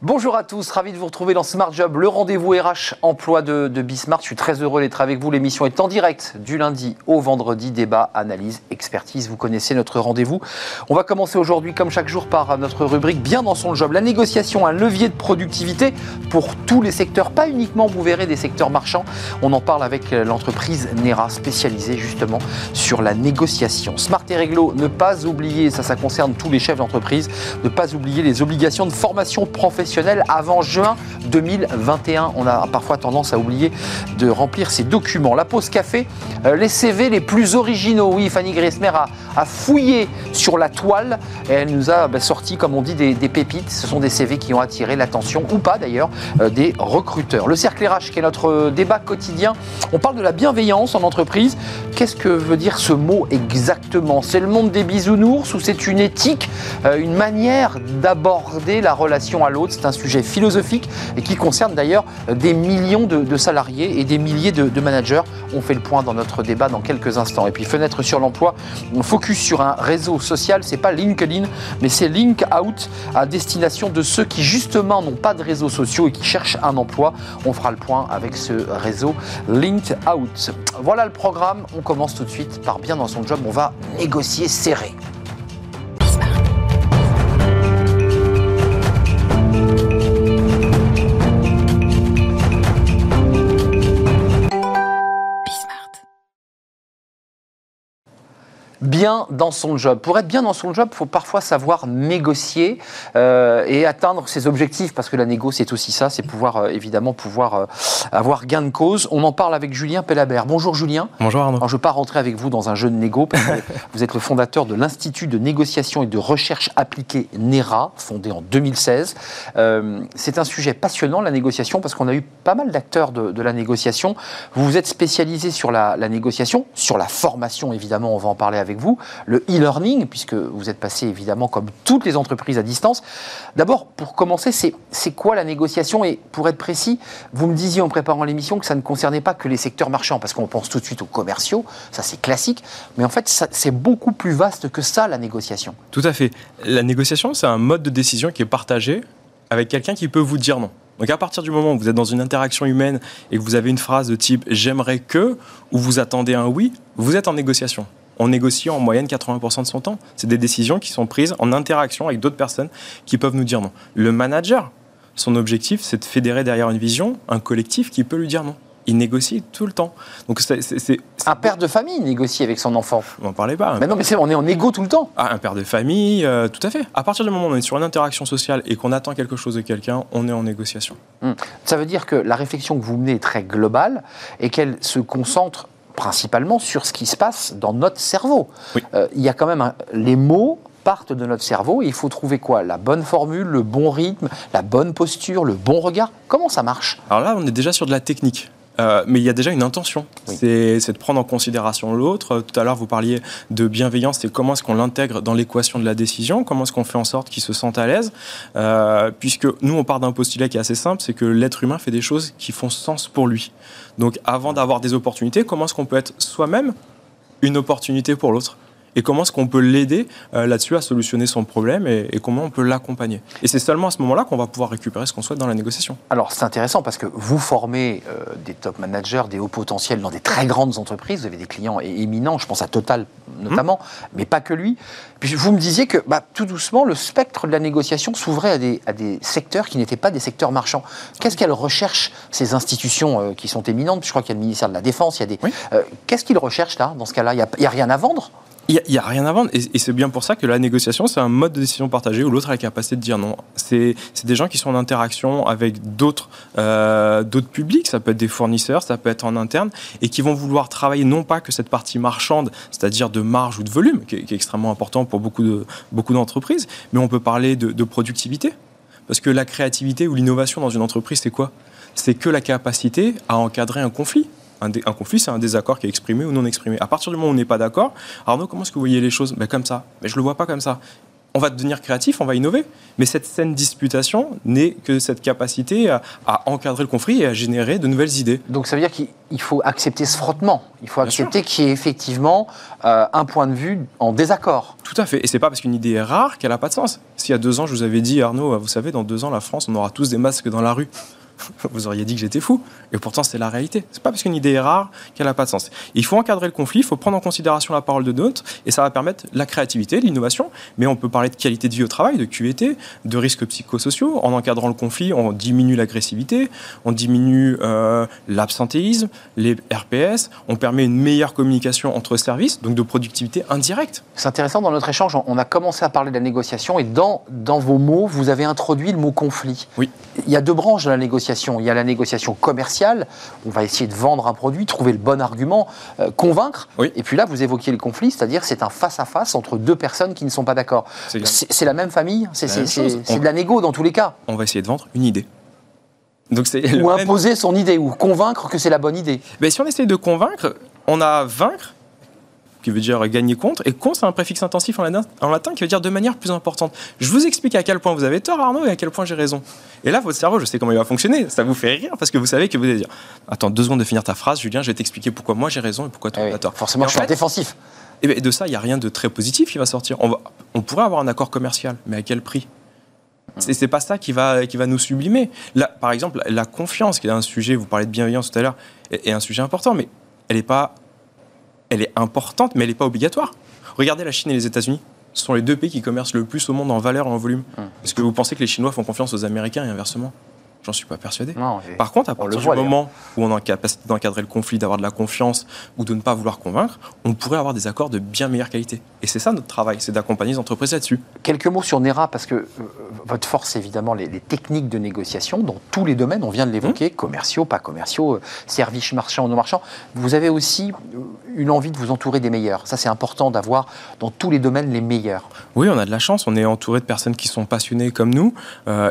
Bonjour à tous, ravi de vous retrouver dans Smart Job, le rendez-vous RH emploi de, de Bismart. Je suis très heureux d'être avec vous. L'émission est en direct du lundi au vendredi. Débat, analyse, expertise. Vous connaissez notre rendez-vous. On va commencer aujourd'hui, comme chaque jour, par notre rubrique Bien dans son job. La négociation, un levier de productivité pour tous les secteurs, pas uniquement, vous verrez, des secteurs marchands. On en parle avec l'entreprise Nera, spécialisée justement sur la négociation. Smart et Réglo, ne pas oublier, ça, ça concerne tous les chefs d'entreprise, ne pas oublier les obligations de formation professionnelle avant juin 2021. On a parfois tendance à oublier de remplir ces documents. La pause café, euh, les CV les plus originaux. Oui, Fanny Griesmer a, fouillé sur la toile et elle nous a bah, sorti, comme on dit, des, pépites. Ce sont des CV qui ont attiré l'attention, ou pas d'ailleurs, euh, des recruteurs. Le cercle RH, qui est notre euh, débat quotidien. On parle de la bienveillance en entreprise. Qu'est-ce que veut dire ce mot exactement? C'est le monde des bisounours ou c'est une éthique, une manière d'aborder la relation à l'autre? C'est un sujet philosophique et qui concerne d'ailleurs des millions de, salariés et des milliers de, managers. On fait le point dans notre débat dans quelques instants. Et puis fenêtre sur l'emploi, on focus sur un réseau social, c'est pas LinkedIn, mais c'est Link Out à destination de ceux qui justement n'ont pas de réseaux sociaux et qui cherchent un emploi. On fera le point avec ce réseau Link Out. Voilà le programme. On commence tout de suite par bien dans son job. On va négocier serré. Bien dans son job. Pour être bien dans son job, il faut parfois savoir négocier euh, et atteindre ses objectifs, parce que la négo, c'est aussi ça, c'est pouvoir, euh, évidemment, pouvoir euh, avoir gain de cause. On en parle avec Julien Pellabert. Bonjour Julien. Bonjour Arnaud. Alors, je ne veux pas rentrer avec vous dans un jeu de négo, parce que vous êtes le fondateur de l'Institut de négociation et de recherche appliquée NERA, fondé en 2016. c'est un sujet passionnant, la négociation, parce qu'on a eu pas mal d'acteurs de, la négociation. Vous vous êtes spécialisé sur la, la négociation, sur la formation, évidemment, on va en parler avec vous, le e-learning, puisque vous êtes passé évidemment comme toutes les entreprises à distance. D'abord, pour commencer, c'est quoi la négociation? Et pour être précis, vous me disiez en préparant l'émission que ça ne concernait pas que les secteurs marchands, parce qu'on pense tout de suite aux commerciaux, ça c'est classique, mais en fait c'est beaucoup plus vaste que ça, la négociation. Tout à fait. La négociation, c'est un mode de décision qui est partagé avec quelqu'un qui peut vous dire non. Donc à partir du moment où vous êtes dans une interaction humaine et que vous avez une phrase de type j'aimerais que ou vous attendez un oui, vous êtes en négociation on négocie en moyenne 80% de son temps. C'est des décisions qui sont prises en interaction avec d'autres personnes qui peuvent nous dire non. Le manager, son objectif, c'est de fédérer derrière une vision un collectif qui peut lui dire non. Il négocie tout le temps. Donc c'est un père de famille négocie avec son enfant. On n'en parlait pas. Mais non, mais c'est on est en égo tout le temps. Ah, un père de famille, euh, tout à fait. À partir du moment où on est sur une interaction sociale et qu'on attend quelque chose de quelqu'un, on est en négociation. Hmm. Ça veut dire que la réflexion que vous menez est très globale et qu'elle se concentre principalement sur ce qui se passe dans notre cerveau. Euh, il y a quand même les mots partent de notre cerveau et il faut trouver quoi? La bonne formule, le bon rythme, la bonne posture, le bon regard? Comment ça marche? Alors là, on est déjà sur de la technique. Euh, mais il y a déjà une intention. C'est de prendre en considération l'autre. Tout à l'heure, vous parliez de bienveillance et comment est-ce qu'on l'intègre dans l'équation de la décision, comment est-ce qu'on fait en sorte qu'il se sente à l'aise. Euh, puisque nous, on part d'un postulat qui est assez simple, c'est que l'être humain fait des choses qui font sens pour lui. Donc avant d'avoir des opportunités, comment est-ce qu'on peut être soi-même une opportunité pour l'autre? Et comment est-ce qu'on peut l'aider euh, là-dessus à solutionner son problème et, comment on peut l'accompagner? Et c'est seulement à ce moment-là qu'on va pouvoir récupérer ce qu'on souhaite dans la négociation. Alors c'est intéressant parce que vous formez euh, des top managers, des hauts potentiels dans des très grandes entreprises, vous avez des clients éminents, je pense à Total notamment, mmh. mais pas que lui. Puis vous me disiez que bah, tout doucement, le spectre de la négociation s'ouvrait à des, à des, secteurs qui n'étaient pas des secteurs marchands. Qu'est-ce qu'elles recherchent, ces institutions euh, qui sont éminentes? Je crois qu'il y a le ministère de la Défense, il y a des... Qu'est-ce qu'ils recherchent là, dans ce cas-là? Il n'y a, a rien à vendre? Il n'y a, rien à vendre. Et, c'est bien pour ça que la négociation, c'est un mode de décision partagé où l'autre a la capacité de dire non. C'est des gens qui sont en interaction avec d'autres euh, d'autres publics. Ça peut être des fournisseurs, ça peut être en interne, et qui vont vouloir travailler non pas que cette partie marchande, c'est-à-dire de marge ou de volume, qui est, extrêmement important pour beaucoup d'entreprises, de, beaucoup mais on peut parler de productivité. Parce que la créativité ou l'innovation dans une entreprise, c'est quoi? C'est que la capacité à encadrer un conflit un, conflit, c'est un désaccord qui est exprimé ou non exprimé. À partir du moment où on n'est pas d'accord, Arnaud, comment est-ce que vous voyez les choses? Ben, Comme ça. Mais je ne le vois pas comme ça. on va devenir créatif, on va innover. Mais cette saine disputation n'est que cette capacité à, encadrer le conflit et à générer de nouvelles idées. Donc ça veut dire qu'il faut accepter ce frottement. Il faut accepter qu'il y ait effectivement euh, un point de vue en désaccord. Tout à fait. Et c'est pas parce qu'une idée est rare qu'elle n'a pas de sens. S'il y a deux ans, je vous avais dit, Arnaud, vous savez, dans deux ans, la France, on aura tous des masques dans la rue. vous auriez dit que j'étais fou. Et pourtant, c'est la réalité. C'est pas parce qu'une idée est rare qu'elle n'a pas de sens. Il faut encadrer le conflit, il faut prendre en considération la parole de d'autres, et ça va permettre la créativité, l'innovation. Mais on peut parler de qualité de vie au travail, de QVT, de risques psychosociaux. En encadrant le conflit, on diminue l'agressivité, on diminue euh, l'absentéisme, les RPS, on permet une meilleure communication entre services, donc de productivité indirecte. C'est intéressant, dans notre échange, on a commencé à parler de la négociation, et dans, dans vos mots, vous avez introduit le mot conflit. Oui. Il y a deux branches de la négociation. Il y a la négociation commerciale, on va essayer de vendre un produit, trouver le bon argument, euh, convaincre. Et puis là, vous évoquiez le conflit, c'est-à-dire c'est un face-à-face entre deux personnes qui ne sont pas d'accord. C'est la même famille, c'est de la négo dans tous les cas. On va essayer de vendre une idée. Donc ou imposer son idée, ou convaincre que c'est la bonne idée. Mais si on essaye de convaincre, on a vaincre qui veut dire gagner contre, et con, c'est un préfixe intensif en latin, qui veut dire de manière plus importante. Je vous explique à quel point vous avez tort, Arnaud, et à quel point j'ai raison. Et là, votre cerveau, je sais comment il va fonctionner. Ça vous fait rire parce que vous savez que vous allez dire Attends deux secondes de finir ta phrase, Julien, je vais t'expliquer pourquoi moi j'ai raison et pourquoi toi tu as tort. Forcément, je suis défensif. Et eh ben, de ça, il n'y a rien de très positif qui va sortir. On, va, on pourrait avoir un accord commercial, mais à quel prix? C'est pas ça qui va, qui va nous sublimer. Là, par exemple, la confiance, qui est un sujet, vous parlez de bienveillance tout à l'heure, est, un sujet important, mais elle n'est pas elle est importante, mais elle n'est pas obligatoire. Regardez la Chine et les États-Unis. Ce sont les deux pays qui commercent le plus au monde en valeur et en volume. Hum. Est-ce que vous pensez que les Chinois font confiance aux Américains et inversement J'en suis pas persuadé. Par contre, à partir du moment où on est en capacité d'encadrer le conflit, d'avoir de la confiance ou de ne pas vouloir convaincre, on pourrait avoir des accords de bien meilleure qualité. Et c'est ça notre travail, c'est d'accompagner les entreprises là-dessus. Quelques mots sur NERA, parce que euh, votre force, évidemment, les, techniques de négociation dans tous les domaines, on vient de l'évoquer, mmh. commerciaux, pas commerciaux, euh, services marchands ou non marchands. Vous avez aussi euh, une envie de vous entourer des meilleurs. Ça, c'est important d'avoir dans tous les domaines les meilleurs. Oui, on a de la chance, on est entouré de personnes qui sont passionnées comme nous,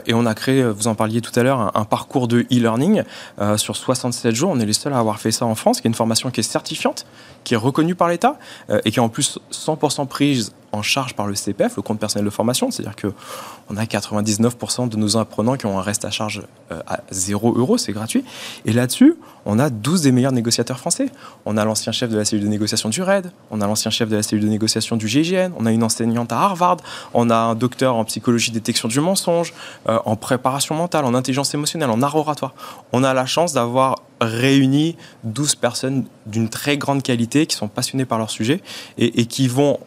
et on a créé, vous en parliez tout à l'heure, un, parcours de e-learning euh, sur 67 jours. On est les seuls à avoir fait ça en France, qui est une formation qui est certifiante, qui est reconnue par l'État euh, et qui est en plus 100% prise en charge par le CPF, le compte personnel de formation. C'est-à-dire qu'on a 99% de nos apprenants qui ont un reste à charge euh, à 0 euros, c'est gratuit. Et là-dessus, on a 12 des meilleurs négociateurs français. On a l'ancien chef de la cellule de négociation du RAID, on a l'ancien chef de la cellule de négociation du GIGN, on a une enseignante à Harvard, on a un docteur en psychologie détection du mensonge, euh, en préparation mentale, en intelligence émotionnelle, en art oratoire. On a la chance d'avoir réuni 12 personnes d'une très grande qualité qui sont passionnées par leur sujet et qui vont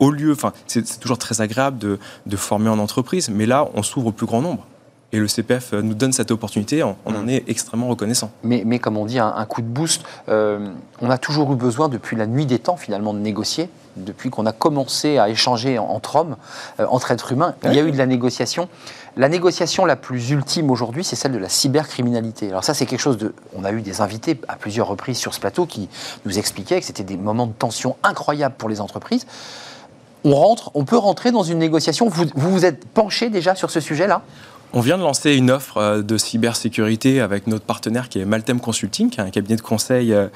au lieu, enfin, c'est toujours très agréable de, de, former en entreprise, mais là, on s'ouvre au plus grand nombre. Et le CPF nous donne cette opportunité, on, en mm. est extrêmement reconnaissant. Mais, mais comme on dit, un, coup de boost, euh, on a toujours eu besoin, depuis la nuit des temps, finalement, de négocier. Depuis qu'on a commencé à échanger entre hommes, euh, entre êtres humains, il y a eu de la négociation. La négociation la plus ultime aujourd'hui, c'est celle de la cybercriminalité. Alors ça, c'est quelque chose de... On a eu des invités à plusieurs reprises sur ce plateau qui nous expliquaient que c'était des moments de tension incroyables pour les entreprises on peut rentrer dans une négociation. Vous vous, êtes penché déjà sur ce sujet-là? On vient de lancer une offre euh, de cybersécurité avec notre partenaire qui est Maltem Consulting, qui est un cabinet de conseil euh,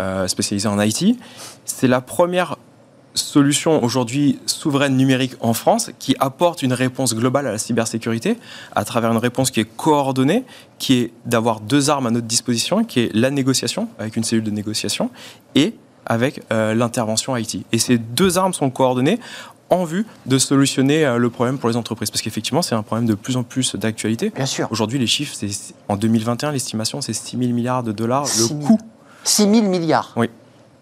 euh, spécialisé en IT. C'est la première solution aujourd'hui souveraine numérique en France qui apporte une réponse globale à la cybersécurité à travers une réponse qui est coordonnée, qui est d'avoir deux armes à notre disposition, qui est la négociation avec une cellule de négociation et avec euh, l'intervention IT. Et ces deux armes sont coordonnées en vue de solutionner euh, le problème pour les entreprises. Parce qu'effectivement, c'est un problème de plus en plus d'actualité. Bien sûr. Aujourd'hui, les chiffres, c'est en 2021, l'estimation, c'est 6 000 milliards de dollars. le coût. 6 000 milliards Oui,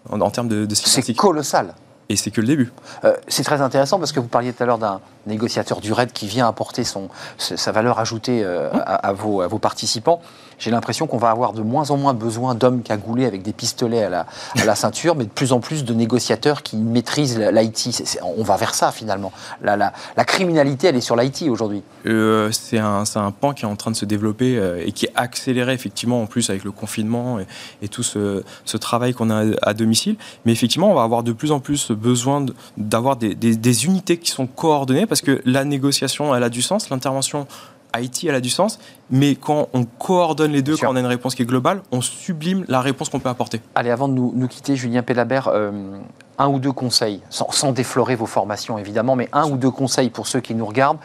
en, termes de, de C'est colossal. Et c'est que le début. Euh, c'est très intéressant parce que vous parliez tout à l'heure d'un négociateur du RAID qui vient apporter son, sa valeur ajoutée mmh. à, vos, à, vos, participants j'ai l'impression qu'on va avoir de moins en moins besoin d'hommes cagoulés avec des pistolets à la, à la, ceinture, mais de plus en plus de négociateurs qui maîtrisent l'IT. On va vers ça finalement. La, la, la criminalité, elle est sur l'IT aujourd'hui. Euh, c'est un, un, pan qui est en train de se développer euh, et qui est accéléré effectivement en plus avec le confinement et, tout ce, ce travail qu'on a à domicile. Mais effectivement, on va avoir de plus en plus besoin d'avoir des, des, des unités qui sont coordonnées parce que la négociation, elle a du sens, l'intervention Haïti, elle a du sens, mais quand on coordonne les deux, quand on a une réponse qui est globale, on sublime la réponse qu'on peut apporter. Allez, avant de nous, quitter, Julien Pellabert, euh, un ou deux conseils, sans, déflorer vos formations évidemment, mais un ou deux conseils pour ceux qui nous regardent,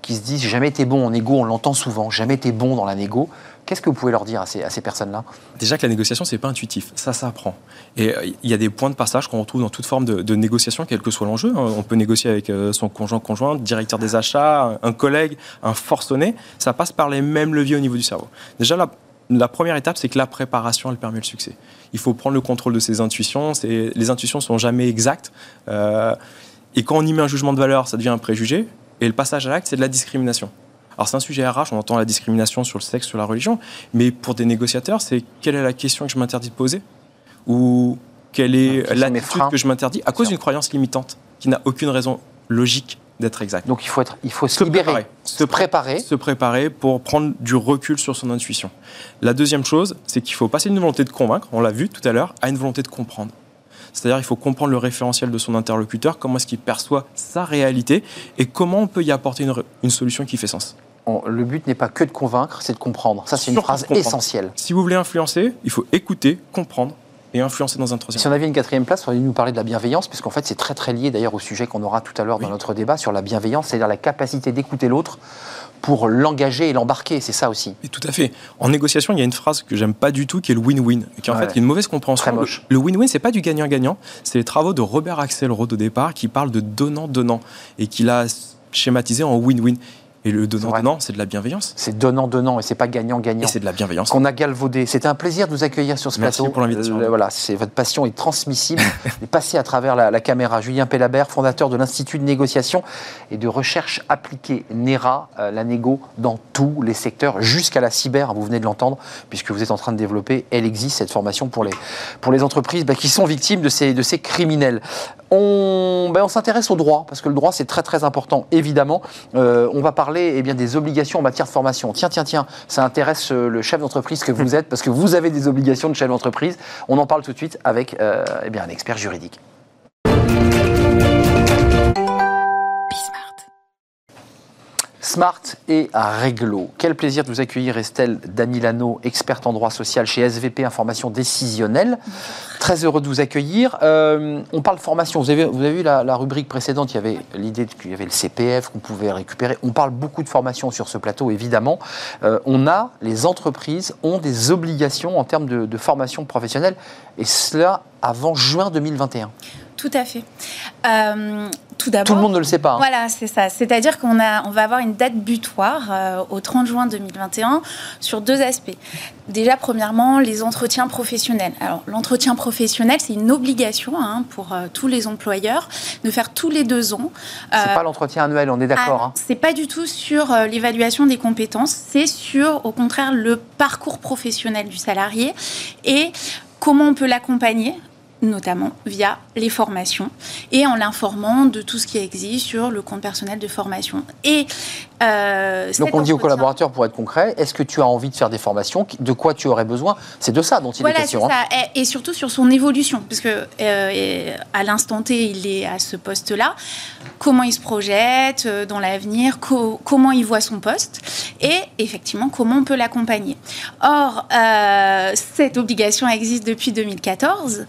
qui se disent jamais été bon en négo, on l'entend souvent, jamais été bon dans la négo. Qu'est-ce que vous pouvez leur dire à ces, personnes-là? Déjà que la négociation, c'est pas intuitif, ça s'apprend. Et euh, il y a des points de passage qu'on retrouve dans toute forme de, négociation, quel que soit l'enjeu. Hein. On peut négocier avec euh, son conjoint, conjointe, directeur des achats, un collègue, un forcené. Ça passe par les mêmes leviers au niveau du cerveau. Déjà, la, première étape, c'est que la préparation, elle permet le succès. Il faut prendre le contrôle de ses intuitions. Les intuitions sont jamais exactes. Euh, et quand on y met un jugement de valeur, ça devient un préjugé. Et le passage à l'acte, c'est de la discrimination. Alors c'est un sujet RH, on entend la discrimination sur le sexe, sur la religion, mais pour des négociateurs, c'est quelle est la question que je m'interdis de poser? Ou quelle est l'attitude que je m'interdis à cause d'une croyance limitante qui n'a aucune raison logique d'être exact. Donc il faut, être, il faut se, libérer, se préparer. Se préparer pour prendre du recul sur son intuition. La deuxième chose, c'est qu'il faut passer d'une volonté de convaincre, on l'a vu tout à l'heure, à une volonté de comprendre. C'est-à-dire il faut comprendre le référentiel de son interlocuteur, comment est-ce qu'il perçoit sa réalité et comment on peut y apporter une, une solution qui fait sens le but n'est pas que de convaincre, c'est de comprendre. Ça, c'est une phrase essentielle. Si vous voulez influencer, il faut écouter, comprendre et influencer dans un troisième. Si on avait une quatrième place, on aurait nous parler de la bienveillance, puisqu'en fait, c'est très très lié d'ailleurs au sujet qu'on aura tout à l'heure dans notre débat sur la bienveillance, c'est-à-dire la capacité d'écouter l'autre pour l'engager et l'embarquer, c'est ça aussi. Et tout à fait. En négociation, il y a une phrase que j'aime pas du tout, qui est le win-win, qui en fait est une mauvaise compréhension. moche. Le win-win, c'est pas du gagnant-gagnant, c'est les travaux de Robert Axelrod au départ, qui parle de donnant-donnant et qui l'a schématisé en win-win. Et le donnant-donnant, c'est de la bienveillance. C'est donnant-donnant et c'est pas gagnant-gagnant. Et c'est de la bienveillance. Qu'on a galvaudé. C'était un plaisir de vous accueillir sur ce Merci plateau. pour l'invitation. Euh, voilà, c'est votre passion est transmissible et passée à travers la, caméra. Julien Pellabert, fondateur de l'Institut de négociation et de recherche appliquée NERA, euh, la négo dans tous les secteurs, jusqu'à la cyber, vous venez de l'entendre, puisque vous êtes en train de développer, elle existe, cette formation pour les, pour les entreprises bah, qui sont victimes de ces, de ces criminels. On, ben, on s'intéresse au droit, parce que le droit c'est très très important, évidemment. Euh, on va parler eh bien, des obligations en matière de formation. Tiens, tiens, tiens, ça intéresse euh, le chef d'entreprise que vous êtes, parce que vous avez des obligations de chef d'entreprise. On en parle tout de suite avec euh, eh bien, un expert juridique. Smart et Réglo. Quel plaisir de vous accueillir Estelle Danilano, experte en droit social chez SVP Information Décisionnelle. Très heureux de vous accueillir. Euh, on parle formation. Vous avez, vu la, rubrique précédente, il y avait l'idée qu'il y avait le CPF qu'on pouvait récupérer. On parle beaucoup de formation sur ce plateau, évidemment. Euh, on a, les entreprises ont des obligations en termes de formation professionnelle, et cela avant juin 2021. Tout à fait. Euh, tout d'abord. Tout le monde ne le sait pas. Hein. Voilà, c'est ça. C'est-à-dire qu'on a, on va avoir une date butoir euh, au 30 juin 2021 sur deux aspects. Déjà, premièrement, les entretiens professionnels. Alors, l'entretien professionnel, c'est une obligation hein, pour euh, tous les employeurs de faire tous les deux ans. c'est pas l'entretien annuel, on est d'accord. Ah, hein. C'est pas du tout sur l'évaluation des compétences. C'est sur, au contraire, le parcours professionnel du salarié et comment on peut l'accompagner notamment via les formations et en l'informant de tout ce qui existe sur le compte personnel de formation. Et euh, donc on dit aux collaborateurs, pour être concret, est-ce que tu as envie de faire des formations De quoi tu aurais besoin? C'est de ça dont il est question. Hein. Ça. Et, surtout sur son évolution, parce que euh, à l'instant T, il est à ce poste-là. Comment il se projette euh, dans l'avenir Comment il voit son poste Et effectivement, comment on peut l'accompagner Or, cette obligation existe depuis 2014.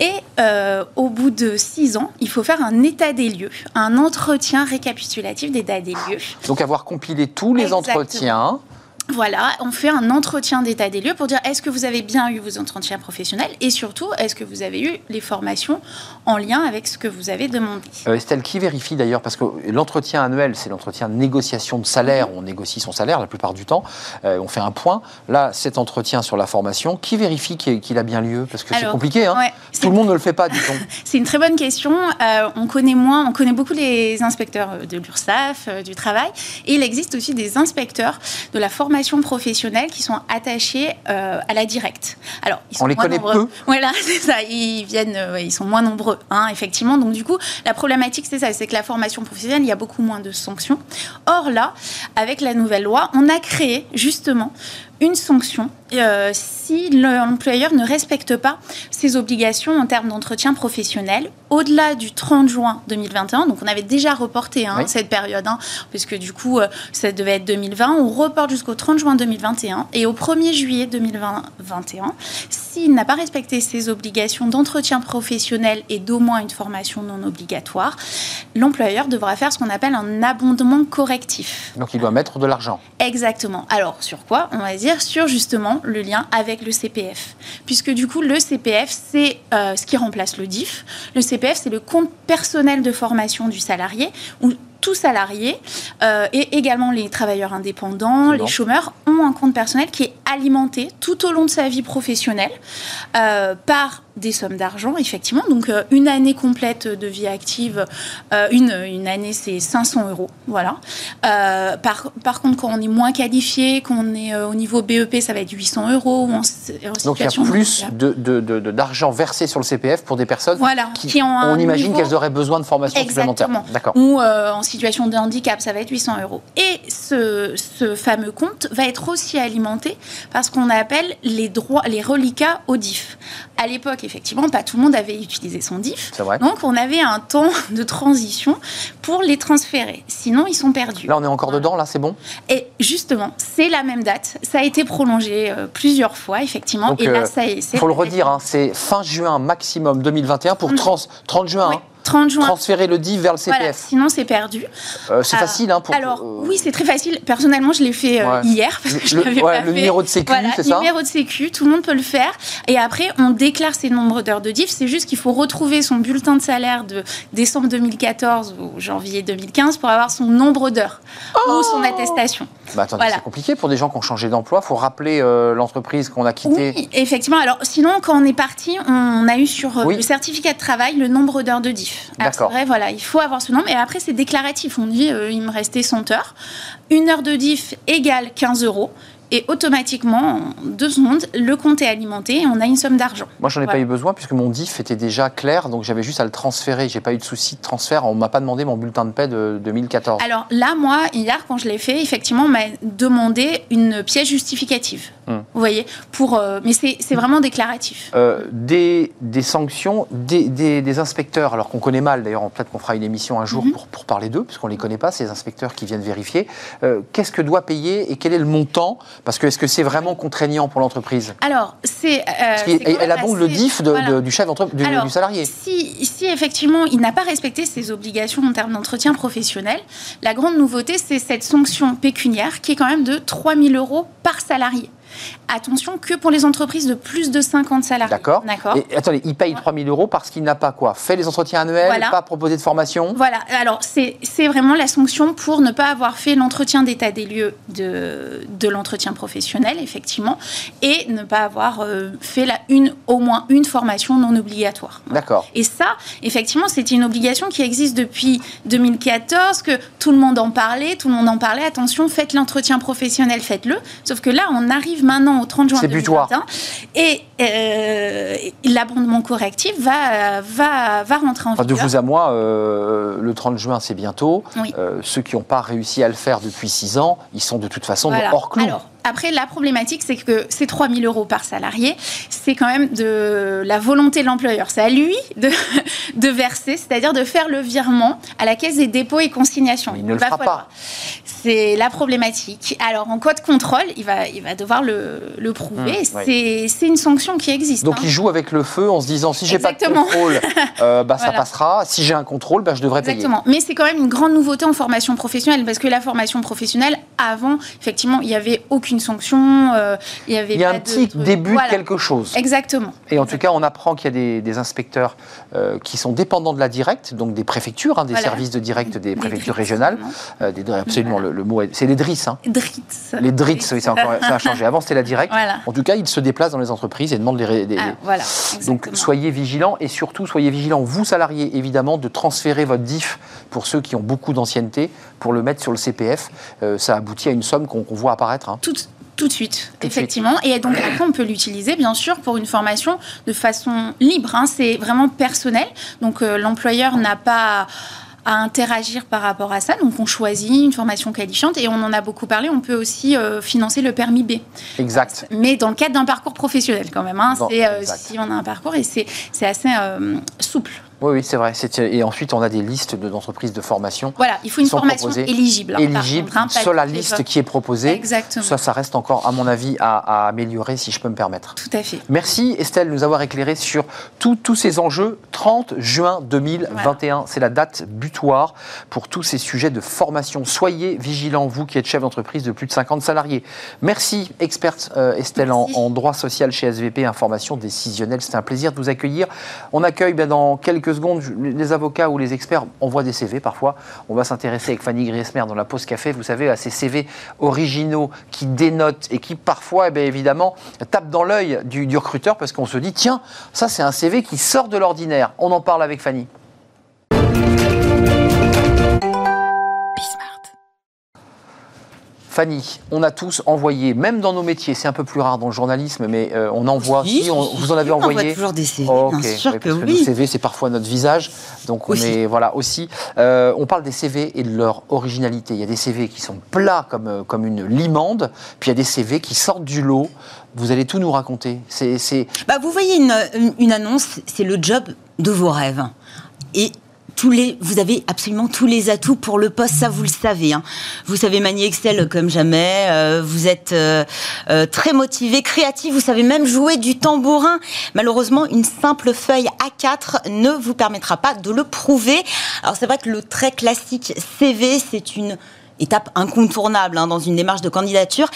Et euh, au bout de six ans, il faut faire un état des lieux, un entretien récapitulatif d'état des lieux. Donc avoir compilé tous les entretiens voilà, on fait un entretien d'état des lieux pour dire est-ce que vous avez bien eu vos entretiens professionnels et surtout est-ce que vous avez eu les formations en lien avec ce que vous avez demandé? Euh, Estelle, qui vérifie d'ailleurs? Parce que l'entretien annuel, c'est l'entretien de négociation de salaire, on négocie son salaire la plupart du temps, euh, on fait un point. Là, cet entretien sur la formation, qui vérifie qu'il a bien lieu? Parce que c'est compliqué, hein tout le monde ne le fait pas, dit-on. c'est une très bonne question. Euh, on connaît moins, on connaît beaucoup les inspecteurs de l'URSSAF, du travail, et il existe aussi des inspecteurs de la formation professionnelles qui sont attachées euh, à la directe. Alors, ils sont On les connaît peu. Voilà, c'est ça. Ils viennent, euh, ils sont moins nombreux, hein, effectivement. Donc du coup, la problématique, c'est ça, c'est que la formation professionnelle, il y a beaucoup moins de sanctions. Or là, avec la nouvelle loi, on a créé justement une sanction euh, si l'employeur ne respecte pas ses obligations en termes d'entretien professionnel au-delà du 30 juin 2021. Donc on avait déjà reporté hein, cette période, hein, puisque du coup euh, ça devait être 2020. On reporte jusqu'au 30 juin 2021 et au 1er juillet 2021, s'il n'a pas respecté ses obligations d'entretien professionnel et d'au moins une formation non obligatoire, l'employeur devra faire ce qu'on appelle un abondement correctif. Donc il doit mettre de l'argent. Exactement. Alors sur quoi On va dire sur justement le lien avec le CPF. Puisque du coup, le CPF, c'est euh, ce qui remplace le DIF. Le CPF, c'est le compte personnel de formation du salarié, où tout salarié euh, et également les travailleurs indépendants, les chômeurs ont un compte personnel qui est alimenté tout au long de sa vie professionnelle euh, par des sommes d'argent, effectivement. Donc, euh, une année complète de vie active, euh, une, une, année, c'est 500 euros. Voilà. Euh, par, par contre, quand on est moins qualifié, quand on est au niveau BEP, ça va être 800 euros. en, Donc, il y a plus d'argent de, de, versé sur le CPF pour des personnes voilà, qui, ont On imagine qu'elles auraient besoin de formation supplémentaire. D'accord. Ou en situation de handicap, ça va être 800 euros. Et ce, ce fameux compte va être aussi alimenté par ce qu'on appelle les droits, les reliquats au DIF. À l'époque, effectivement, pas tout le monde avait utilisé son DIF. Donc, on avait un temps de transition pour les transférer. Sinon, ils sont perdus. Là, on est encore dedans, là, c'est bon? Et justement, c'est la même date. Ça a été prolongé euh, plusieurs fois, effectivement. et là, euh, ça Il faut le redire, hein, c'est fin juin maximum 2021 pour 30, 30 juin. Hein. 30 juin. Transférer le DIF vers le CPF. sinon, c'est perdu. Euh, c'est facile. Hein, pour, alors, oui, c'est très facile. Personnellement, je l'ai fait euh, hier. Parce que je le, pas le numéro de sécu, c'est ça numéro de sécu, tout le monde peut le faire. Et après, on déclare ses nombres d'heures de DIF. C'est juste qu'il faut retrouver son bulletin de salaire de décembre 2014 ou janvier 2015 pour avoir son nombre d'heures ou son oh attestation. Bah, attendez, c'est compliqué pour des gens qui ont changé d'emploi. Il faut rappeler euh, l'entreprise qu'on a quittée. Oui, effectivement. Alors, sinon, quand on est parti, on a eu sur le certificat de travail le nombre d'heures de DIF. D'accord. vrai, voilà, il faut avoir ce nombre. Et après, c'est déclaratif. On dit, euh, il me restait 100 heures. Une heure de diff égale 15 euros et automatiquement, en deux secondes, le compte est alimenté et on a une somme d'argent. Moi, j'en ai pas eu besoin puisque mon DIF était déjà clair, donc j'avais juste à le transférer. J'ai pas eu de souci de transfert. On m'a pas demandé mon bulletin de paie de 2014. Alors là, moi, hier, quand je l'ai fait, effectivement, on m'a demandé une pièce justificative. Hmm. Vous voyez pour, euh, Mais c'est vraiment déclaratif. Euh, des, des, sanctions, des, des, inspecteurs, alors qu'on connaît mal, d'ailleurs, peut-être qu'on fera une émission un jour mhm. pour, pour, parler d'eux, puisqu'on ne les connaît pas, ces inspecteurs qui viennent vérifier. Euh, qu'est-ce que doit payer et quel est le montant parce que est-ce que c'est vraiment contraignant pour l'entreprise Alors, c'est. Euh, elle abonde le DIF du chef d'entreprise, du, salarié. Si, si effectivement il n'a pas respecté ses obligations en termes d'entretien professionnel, la grande nouveauté, c'est cette sanction pécuniaire qui est quand même de 3 000 euros par salarié. Attention que pour les entreprises de plus de 50 salariés. D'accord. Et attendez, il paye 3 000 euros parce qu'il n'a pas quoi? Fait les entretiens annuels, pas proposé de formation? Voilà. Alors, c'est vraiment la sanction pour ne pas avoir fait l'entretien d'état des lieux de, de l'entretien professionnel, effectivement, et ne pas avoir euh, fait la, une, au moins une formation non obligatoire. D'accord. Et ça, effectivement, c'est une obligation qui existe depuis 2014, que tout le monde en parlait, tout le monde en parlait. Attention, faites l'entretien professionnel, faites-le. Sauf que là, on arrive maintenant au 30 juin 2021. Et euh, l'abondement correctif va, va, va rentrer en vigueur. De vous à moi, euh, le 30 juin, c'est bientôt. Euh, ceux qui n'ont pas réussi à le faire depuis 6 ans, ils sont de toute façon hors clou. Après, la problématique, c'est que ces 3 000 euros par salarié, c'est quand même de la volonté de l'employeur. C'est à lui de, de verser, c'est-à-dire de faire le virement à la caisse des dépôts et consignations. Il ne le fera pas. C'est la problématique. Alors, en cas de contrôle, il va, il va devoir le, le prouver. Mmh, c'est une sanction qui existe. Donc, hein. il joue avec le feu en se disant si j'ai pas de contrôle, euh, bah, ça passera. Si j'ai un contrôle, bah, je devrais Exactement. Mais c'est quand même une grande nouveauté en formation professionnelle parce que la formation professionnelle, avant, effectivement, il n'y avait aucune une sanction. Euh, il y avait. Il y a un petit début de quelque chose. Exactement. Et en tout cas, on apprend qu'il y a des, inspecteurs euh, qui sont dépendants de la directe, donc des préfectures, hein, des services de direct des, préfectures régionales. Euh, des, absolument, le, mot, c'est les DRIS. Hein. Les DRIS, oui, ça, a changé. Avant, c'était la directe. En tout cas, ils se déplacent dans les entreprises et demandent les. Ah, voilà, donc, soyez vigilants et surtout, soyez vigilants, vous salariés, évidemment, de transférer votre DIF pour ceux qui ont beaucoup d'ancienneté pour le mettre sur le CPF. ça aboutit à une somme qu'on voit apparaître. Hein. Tout, tout de suite, effectivement. Et donc après, on peut l'utiliser, bien sûr, pour une formation de façon libre. Hein. C'est vraiment personnel. Donc euh, l'employeur n'a pas à interagir par rapport à ça. Donc on choisit une formation qualifiante et on en a beaucoup parlé. On peut aussi financer le permis B. Exact. Mais dans le cadre d'un parcours professionnel quand même. Hein. C'est si on a un parcours et c'est assez souple. Oui, oui, c'est vrai. Et ensuite, on a des listes d'entreprises de, formation. Voilà, il faut une formation éligible. Éligible hein, sur la liste qui est proposée. Exactement. Ça, ça reste encore, à mon avis, à, améliorer, si je peux me permettre. Tout à fait. Merci, Estelle, de nous avoir éclairé sur tous ces enjeux. 30 juin 2021, c'est la date butoir pour tous ces sujets de formation. Soyez vigilants, vous qui êtes chef d'entreprise de plus de 50 salariés. Merci, experte euh, Estelle en, en, droit social chez SVP Information Décisionnelle. C'était un plaisir de vous accueillir. On accueille bien dans quelques secondes, les avocats ou les experts envoient des CV parfois. On va s'intéresser avec Fanny Griesmer dans la pause café, vous savez, à ces CV originaux qui dénotent et qui parfois, eh évidemment, tapent dans l'œil du, du recruteur parce qu'on se dit, tiens, ça c'est un CV qui sort de l'ordinaire. On en parle avec Fanny. Fanny, on a tous envoyé, même dans nos métiers, c'est un peu plus rare dans le journalisme, mais euh, on envoie. Oui, vous en avez envoyé. On envoie toujours des CV. bien sûr que oui. Nos CV, c'est parfois notre visage, donc on est voilà aussi. Euh, on parle des CV et de leur originalité. Il y a des CV qui sont plats comme euh, comme une limande, puis il y a des CV qui sortent du lot. Vous allez tout nous raconter. C'est. Bah, vous voyez une, une annonce, c'est le job de vos rêves. Et vous avez absolument tous les atouts pour le poste, ça vous le savez. Hein. Vous savez manier Excel comme jamais, euh, vous êtes euh, euh, très motivé, créatif, vous savez même jouer du tambourin. Malheureusement, une simple feuille A4 ne vous permettra pas de le prouver. Alors c'est vrai que le très classique CV, c'est une étape incontournable hein, dans une démarche de candidature.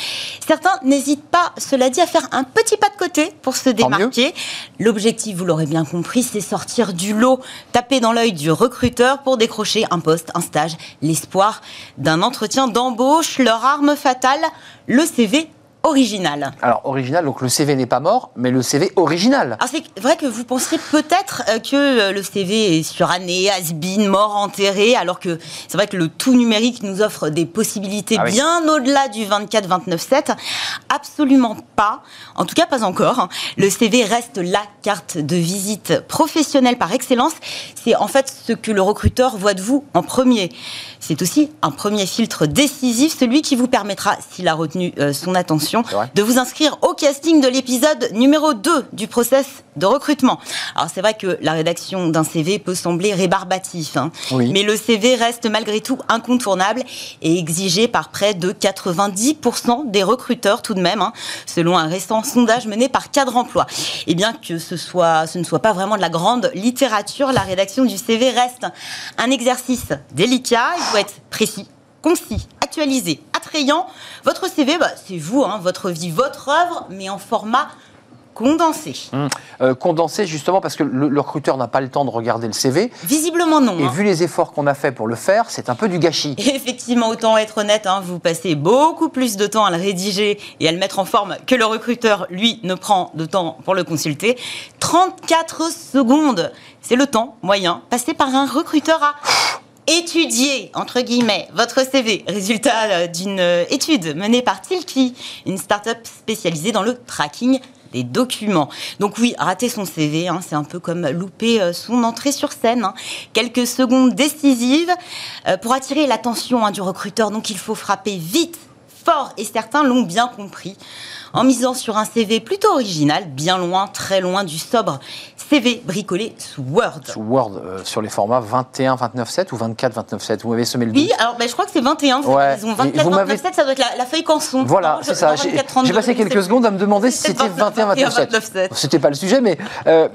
Certains n'hésitent pas, cela dit, à faire un petit pas de côté pour se démarquer. L'objectif, vous l'aurez bien compris, c'est sortir du lot, taper dans l'œil du recruteur pour décrocher un poste, un stage, l'espoir d'un entretien d'embauche, leur arme fatale, le CV original. Alors, original, donc le CV n'est pas mort, mais le CV original. Alors, c'est vrai que vous penserez peut-être euh, que euh, le CV est suranné, has-been, mort, enterré, alors que c'est vrai que le tout numérique nous offre des possibilités ah bien au-delà du 24-29-7. Absolument pas. En tout cas, pas encore. Hein. Le CV reste la carte de visite professionnelle par excellence. C'est en fait ce que le recruteur voit de vous en premier. C'est aussi un premier filtre décisif, celui qui vous permettra, s'il a retenu euh, son attention, de vous inscrire au casting de l'épisode numéro 2 du process de recrutement. Alors c'est vrai que la rédaction d'un CV peut sembler rébarbatif, hein, mais le CV reste malgré tout incontournable et exigé par près de 90% des recruteurs tout de même, hein, selon un récent sondage mené par Cadre Emploi. Et bien que ce, soit, ce ne soit pas vraiment de la grande littérature, la rédaction du CV reste un exercice délicat, il faut être précis, concis, actualisé, attrayant. Votre CV, bah, c'est vous, hein, votre vie, votre œuvre, mais en format condensé. Hum. Euh, condensé justement parce que le, recruteur n'a pas le temps de regarder le CV. Visiblement non. Et hein. vu les efforts qu'on a fait pour le faire, c'est un peu du gâchis. effectivement, autant être honnête, hein, vous passez beaucoup plus de temps à le rédiger et à le mettre en forme que le recruteur, lui, ne prend de temps pour le consulter. 34 secondes, c'est le temps moyen passé par un recruteur à étudier, entre guillemets, votre CV. Résultat euh, d'une euh, étude menée par Tilki, une start-up spécialisée dans le tracking des documents. Donc oui, rater son CV, hein, c'est un peu comme louper euh, son entrée sur scène. Hein. Quelques secondes décisives pour attirer l'attention hein, du recruteur. Donc il faut frapper vite, fort, et certains l'ont bien compris en misant sur un CV plutôt original, bien loin, très loin du sobre CV bricolé sous Word. Sous Word, euh, sur les formats 21, 29, 7 ou 24, 29, 7 Vous m'avez semé le doute Oui, alors ben, je crois que c'est 21. Ouais. 24, 29, 7, ça doit être la, feuille canson. Voilà, c'est ça. J'ai passé quelques secondes à me demander si c'était 21, 29, 7. C'était pas le sujet, mais euh,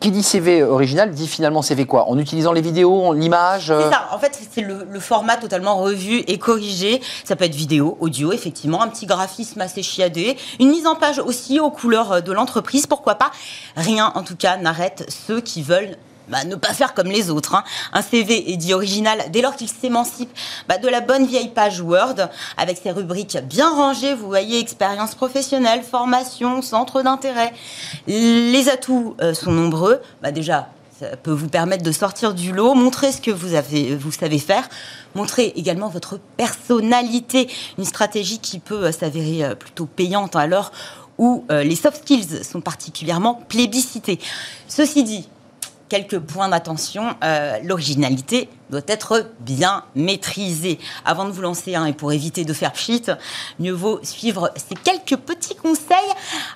qui dit CV original dit finalement CV quoi? En utilisant les vidéos, l'image euh C'est ça. En fait, c'est le, le, format totalement revu et corrigé. Ça peut être vidéo, audio, effectivement, un petit graphisme assez chiadé, une mise en page aussi aux couleurs de l'entreprise. Pourquoi pas? Rien, en tout cas, n'arrête ceux qui veulent bah, ne pas faire comme les autres. Hein. Un CV est dit original dès lors qu'il s'émancipe bah, de la bonne vieille page Word, avec ses rubriques bien rangées, vous voyez, expérience professionnelle, formation, centre d'intérêt. Les atouts euh, sont nombreux. Bah, déjà, peut vous permettre de sortir du lot, montrer ce que vous, avez, vous savez faire, montrer également votre personnalité, une stratégie qui peut euh, s'avérer euh, plutôt payante à l'heure où les soft skills sont particulièrement plébiscités. Ceci dit, quelques points d'attention. Euh, l'originalité doit être bien maîtrisé. Avant de vous lancer, hein, et pour éviter de faire pchit, mieux vaut suivre ces quelques petits conseils.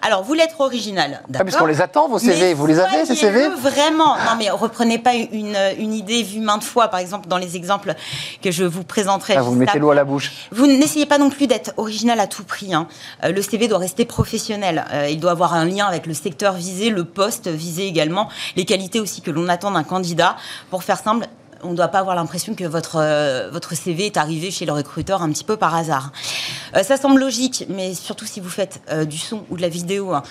Alors, vous lettres originales, d'accord ah, Puisqu'on les attend, vos CV, vous les avez, ces CV Vraiment, non mais reprenez pas une, une, idée vue maintes fois, par exemple dans les exemples que je vous présenterai. Ah, vous mettez l'eau à la bouche. Vous n'essayez pas non plus d'être original à tout prix. Hein. Euh, le CV doit rester professionnel. Euh, il doit avoir un lien avec le secteur visé, le poste visé également, les qualités aussi que l'on attend d'un candidat. Pour faire simple, on ne doit pas avoir l'impression que votre, euh, votre CV est arrivé chez le recruteur un petit peu par hasard. Euh, ça semble logique, mais surtout si vous faites euh, du son ou de la vidéo, hein,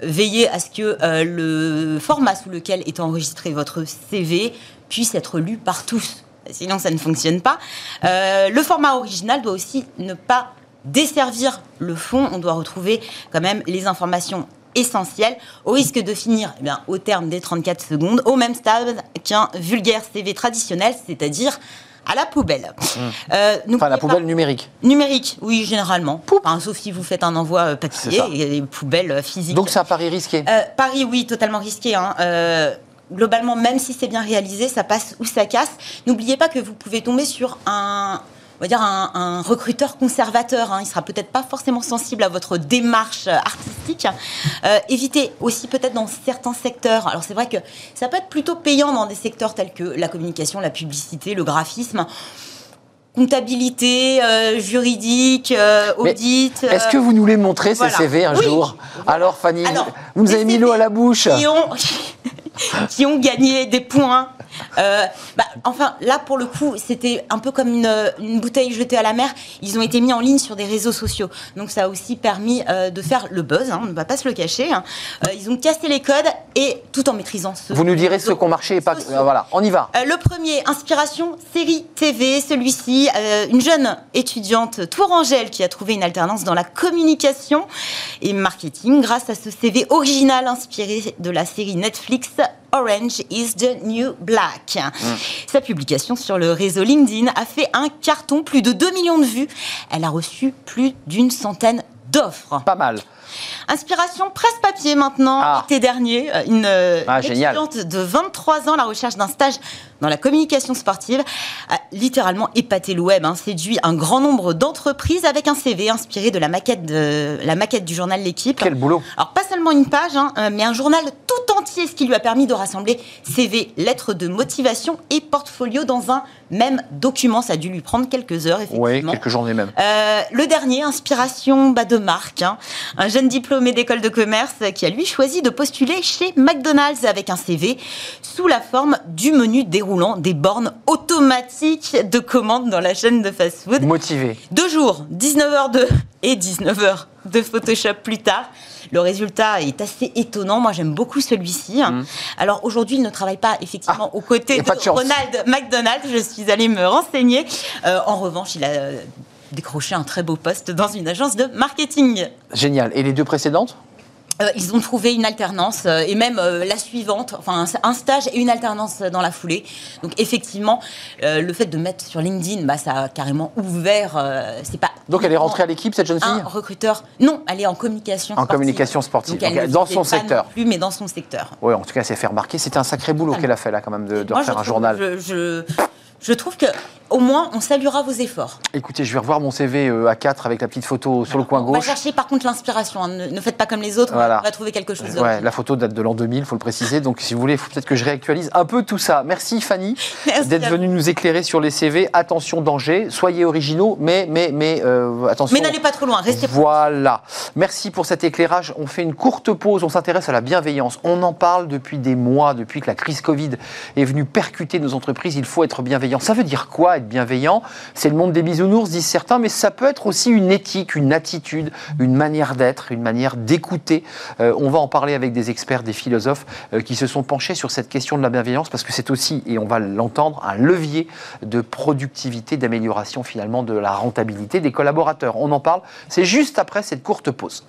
veillez à ce que le format sous lequel est enregistré votre CV puisse être lu par tous. Sinon, ça ne fonctionne pas. le format original doit aussi ne pas desservir le fond. On doit retrouver quand même les informations essentiel, au risque de finir eh bien, au terme des 34 secondes, au même stade qu'un vulgaire CV traditionnel, c'est-à-dire à la poubelle. Mmh. Euh, enfin, la poubelle numérique. Numérique, oui, généralement. Enfin, sauf si vous faites un envoi euh, papier et des poubelles euh, physiques. Donc c'est un pari risqué Pari, oui, totalement risqué. Hein. globalement, même si c'est bien réalisé, ça passe ou ça casse. N'oubliez pas que vous pouvez tomber sur un, on va dire un, recruteur conservateur. Hein. Il sera peut-être pas forcément sensible à votre démarche artistique. Euh, évitez aussi peut-être dans certains secteurs. Alors c'est vrai que ça peut être plutôt payant dans des secteurs tels que la communication, la publicité, le graphisme comptabilité, euh, juridique, euh, audit. Est-ce que vous nous les montrez, ces CV, un jour? Alors, Fanny, vous nous avez mis l'eau à la bouche. qui ont gagné des points euh, bah, enfin, là, pour le coup, c'était un peu comme une, bouteille jetée à la mer. Ils ont été mis en ligne sur des réseaux sociaux. Donc, ça a aussi permis euh, de faire le buzz, hein, on ne va pas se le cacher. Hein. Euh, ils ont cassé les codes et tout en maîtrisant ce. Vous nous direz ce qu'on marchait et pas. voilà, on y va. le premier, inspiration, série TV, celui-ci. une jeune étudiante tourangelle qui a trouvé une alternance dans la communication et marketing grâce à ce CV original inspiré de la série Netflix Orange is the New Black. Sa publication sur le réseau LinkedIn a fait un carton, plus de 2 millions de vues. Elle a reçu plus d'une centaine d'offres. Pas mal. Inspiration presse-papier maintenant, ah. été dernier. Euh, une euh, ah, étudiante de 23 ans, la recherche d'un stage dans la communication sportive, a littéralement épaté le web, hein, séduit un grand nombre d'entreprises avec un CV inspiré de la maquette, de, la maquette du journal L'équipe. Quel boulot Alors pas seulement une page, hein, euh, mais un journal tout entier, ce qui lui a permis de rassembler CV, lettres de motivation et portfolio dans un même document. Ça a dû lui prendre quelques heures, effectivement. Oui, quelques journées même. le dernier, inspiration bah, de marque. Hein, un jeune diplômé d'école de commerce qui a lui choisi de postuler chez McDonald's avec un CV sous la forme du menu déroulant des bornes automatiques de commande dans la chaîne de fast-food. Motivé. Deux jours, 19h2 et 19h de Photoshop plus tard. Le résultat est assez étonnant. Moi, j'aime beaucoup celui-ci. Mmh. Alors aujourd'hui, il ne travaille pas effectivement ah, aux côtés de, Ronald McDonald. Je suis allée me renseigner. Euh, en revanche, il a décrocher un très beau poste dans une agence de marketing. Génial. Et les deux précédentes? Euh, ils ont trouvé une alternance euh, et même euh, la suivante, enfin un, stage et une alternance dans la foulée. Donc effectivement, le fait de mettre sur LinkedIn, bah, ça a carrément ouvert. c'est pas. Donc elle est rentrée à l'équipe cette jeune fille. Un recruteur. Non, elle est en communication. En communication sportive. dans son secteur. plus, mais dans son secteur. Oui, en tout cas, elle s'est fait remarquer. C'était un sacré boulot qu'elle a fait là quand même de, refaire un journal. je, je trouve que au moins, on saluera vos efforts. Écoutez, je vais revoir mon CV euh, à 4 avec la petite photo sur le coin gauche. On va chercher par contre l'inspiration. Hein. Ne, faites pas comme les autres, on va trouver quelque chose. Ouais, la photo date de l'an 2000, il faut le préciser. Donc si vous voulez, il faut peut-être que je réactualise un peu tout ça. Merci Fanny d'être venue nous éclairer sur les CV. Attention, danger. Soyez originaux, mais, mais, mais euh, attention. Mais n'allez pas trop loin, restez Voilà. Merci pour cet éclairage. On fait une courte pause. On s'intéresse à la bienveillance. On en parle depuis des mois, depuis que la crise Covid est venue percuter nos entreprises. Il faut être bienveillant. Ça veut dire quoi être bienveillant c'est le monde des bisounours, disent certains, mais ça peut être aussi une éthique, une attitude, une manière d'être, une manière d'écouter. Euh, on va en parler avec des experts, des philosophes euh, qui se sont penchés sur cette question de la bienveillance parce que c'est aussi, et on va l'entendre, un levier de productivité, d'amélioration finalement de la rentabilité des collaborateurs. On en parle, c'est juste après cette courte pause.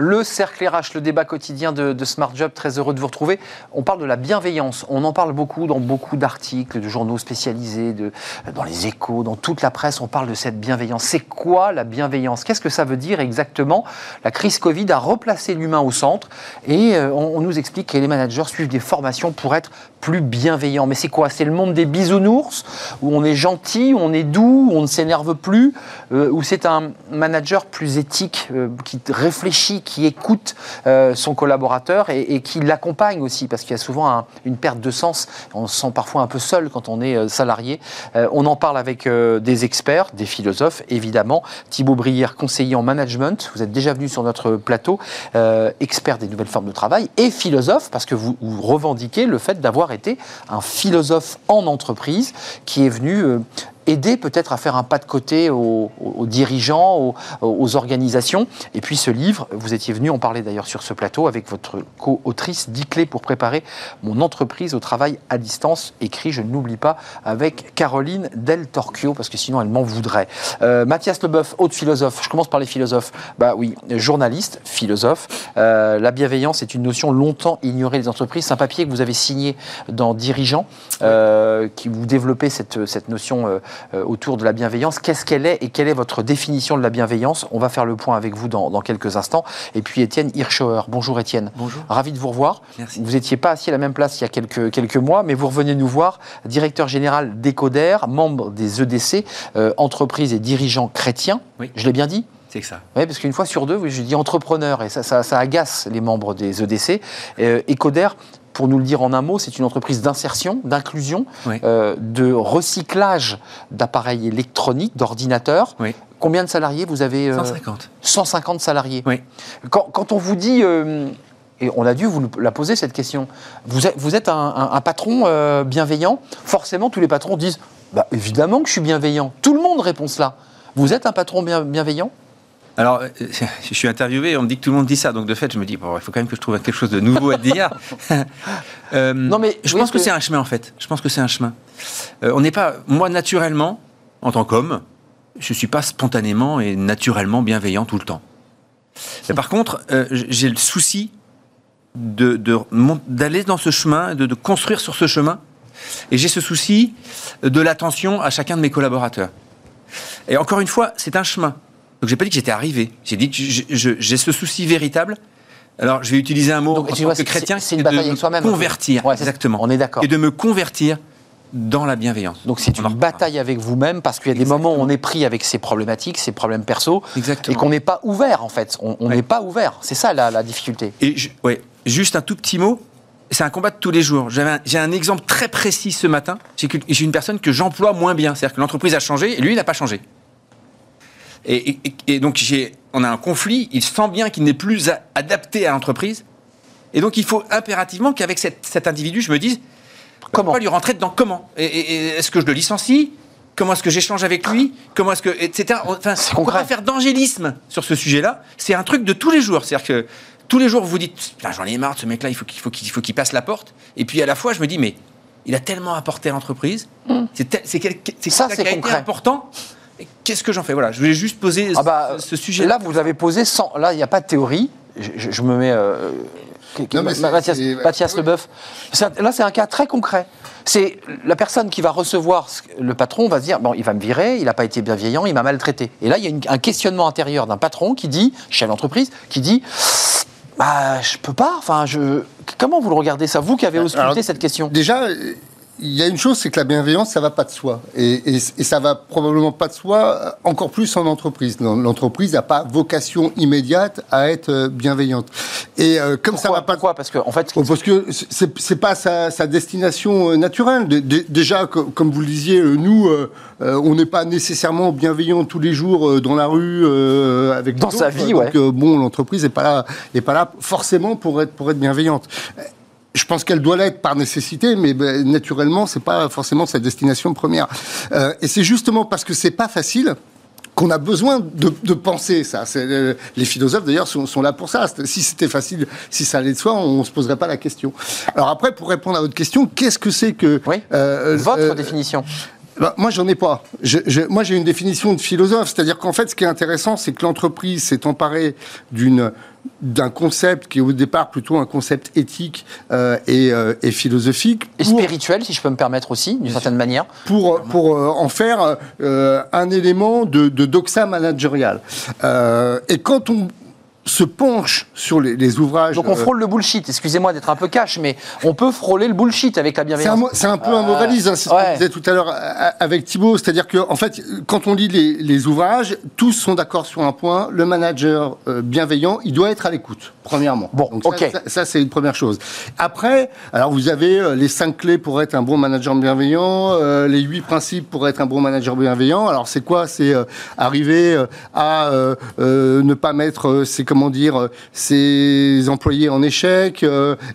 Le cercle RH, le débat quotidien de, Smart Job, très heureux de vous retrouver. On parle de la bienveillance. On en parle beaucoup dans beaucoup d'articles, de journaux spécialisés, de, dans les échos, dans toute la presse. On parle de cette bienveillance. C'est quoi la bienveillance? Qu'est-ce que ça veut dire exactement? La crise Covid a replacé l'humain au centre et euh, on, nous explique que les managers suivent des formations pour être plus bienveillants. Mais c'est quoi? C'est le monde des bisounours? Où on est gentil, on est doux, on ne s'énerve plus, euh, où c'est un manager plus éthique euh, qui réfléchit qui écoute euh, son collaborateur et, qui l'accompagne aussi, parce qu'il y a souvent une perte de sens. On se sent parfois un peu seul quand on est euh, salarié. Euh, on en parle avec des experts, des philosophes, évidemment. Thibaut Brière, conseiller en management, vous êtes déjà venu sur notre plateau, expert des nouvelles formes de travail et philosophe, parce que vous, vous revendiquez le fait d'avoir été un philosophe en entreprise qui est venu aider peut-être à faire un pas de côté aux, dirigeants, aux, organisations. Et puis ce livre, vous étiez venu en parler d'ailleurs sur ce plateau avec votre co-autrice, 10 clés pour préparer mon entreprise au travail à distance, écrit, je ne l'oublie pas, avec Caroline Del Torchio, parce que sinon elle m'en voudrait. Euh, Mathias Leboeuf, autre philosophe, je commence par les philosophes. Bah oui, journaliste, philosophe. Euh, la bienveillance est une notion longtemps ignorée des entreprises. C'est un papier que vous avez signé dans Dirigeants, euh, qui vous développez cette, cette notion euh, autour de la bienveillance. Qu'est-ce qu'elle est et quelle est votre définition de la bienveillance? On va faire le point avec vous dans, quelques instants. Et puis Étienne Hirschauer. Bonjour Étienne. Bonjour. Ravi de vous revoir. Merci. Vous n'étiez pas assis à la même place il y a quelques, quelques mois, mais vous revenez nous voir, directeur général d'Ecoder, membre des EDC, euh, entreprise et dirigeant chrétien. Oui. Je l'ai bien dit? C'est ça. Oui, parce qu'une fois sur deux, je dis entrepreneur, et ça, ça, agace les membres des EDC. Euh, Ecoder, pour nous le dire en un mot, c'est une entreprise d'insertion, d'inclusion, euh, de recyclage d'appareils électroniques, d'ordinateurs. Combien de salariés vous avez 150. Euh, 150 salariés. Oui. Quand, on vous dit, euh, et on a dû vous la poser cette question, vous êtes, vous êtes un, patron bienveillant, forcément tous les patrons disent, bah, évidemment que je suis bienveillant. Tout le monde répond cela. Vous êtes un patron bienveillant? Alors, euh, je suis interviewé, on me dit que tout le monde dit ça, donc de fait, je me dis, bon, il faut quand même que je trouve quelque chose de nouveau à dire. Euh, non, mais je pense que, c'est un chemin, en fait. Je pense que c'est un chemin. Euh, on n'est pas, moi, naturellement, en tant qu'homme, je ne suis pas spontanément et naturellement bienveillant tout le temps. Mais par contre, j'ai le souci d'aller de, dans ce chemin, de, de construire sur ce chemin, et j'ai ce souci de l'attention à chacun de mes collaborateurs. Et encore une fois, c'est un chemin. Donc j'ai pas dit que j'étais arrivé. J'ai dit que j'ai ce souci véritable. Alors je vais utiliser un mot en tant que chrétien, c'est une bataille avec soi-même. Convertir, exactement. On est d'accord. Et de me convertir dans la bienveillance. Donc c'est une bataille avec vous-même parce qu'il y a des moments où on est pris avec ses problématiques, ses problèmes perso, Exactement. et qu'on n'est pas ouvert en fait. On n'est pas ouvert. C'est ça la, difficulté. Et ouais, juste un tout petit mot. C'est un combat de tous les jours. J'ai un, exemple très précis ce matin. J'ai une personne que j'emploie moins bien. C'est-à-dire que l'entreprise a changé et lui, il n'a pas changé. Et, donc, on a un conflit, il sent bien qu'il n'est plus adapté à l'entreprise. Et donc, il faut impérativement qu'avec cet, individu, je me dise comment lui rentrer dedans? Comment? Et, Est-ce que je le licencie? Comment est-ce que j'échange avec lui? Comment est-ce que. etc. Enfin, on va faire d'angélisme sur ce sujet-là? C'est un truc de tous les jours. C'est-à-dire que tous les jours, vous vous dites j'en ai marre de ce mec-là, il faut qu'il faut qu'il passe la porte. Et puis à la fois, je me dis mais il a tellement apporté à l'entreprise. Mmh. C'est ça, c'est important. Qu'est-ce que j'en fais? Voilà, je voulais juste poser ah bah, ce, sujet. Là, vous avez posé sans. Là, il n'y a pas de théorie. Je, me mets. Euh, Mathias, Mathias Leboeuf. Là, c'est un cas très concret. C'est la personne qui va recevoir le patron va se dire bon, il va me virer, il n'a pas été bienveillant, il m'a maltraité. Et là, il y a un questionnement intérieur d'un patron qui dit, chef d'entreprise, qui dit bah, je peux pas. Enfin, je. Comment vous le regardez ça, vous qui avez ausculté cette question? Déjà, il y a une chose, c'est que la bienveillance, ça va pas de soi. Et, et, et, ça va probablement pas de soi, euh, encore plus en entreprise. L'entreprise n'a pas vocation immédiate à être euh, bienveillante. Et euh, comme ça va pas. Pourquoi Parce que en fait. Oh, parce que c'est pas sa, sa, destination naturelle. déjà, comme vous le disiez, nous, on n'est pas nécessairement bienveillant tous les jours dans la rue avec. Dans sa vie, donc, ouais. bon, l'entreprise n'est pas là, est pas là forcément pour être pour être bienveillante je pense qu'elle doit l'être par nécessité, mais ben, naturellement, c'est pas forcément sa destination première. Euh, et c'est justement parce que c'est pas facile qu'on a besoin de, penser ça. Euh, les philosophes d'ailleurs sont, là pour ça. Si c'était facile, si ça allait de soi, on se poserait pas la question. Alors après, pour répondre à votre question, qu'est-ce que c'est que oui. Euh, votre définition bah, Moi, j'en ai pas. moi, j'ai une définition de philosophe, c'est-à-dire qu'en fait, ce qui est intéressant, c'est que l'entreprise s'est emparée d'une d'un concept qui est au départ plutôt un concept éthique euh, euh, et, philosophique. et spirituel, si je peux me permettre aussi, d'une certaine manière. Pour, pour euh, en faire un élément de, de doxa managérial. et quand on se penche sur les, ouvrages. Donc on frôle le bullshit, excusez-moi d'être un peu cash, mais on peut frôler le bullshit avec la bienveillance. C'est un, peu un moralisme, hein, c'est ce que je disais tout à l'heure avec Thibault, c'est-à-dire qu'en en fait, quand on lit les, ouvrages, tous sont d'accord sur un point, le manager bienveillant, il doit être à l'écoute premièrement. Bon, ok. Ça, c'est une première chose. Après, alors vous avez euh, les cinq clés pour être un bon manager bienveillant, euh, les huit principes pour être un bon manager bienveillant. Alors c'est quoi? C'est euh, arriver à ne pas mettre, c'est comment dire, ses employés en échec,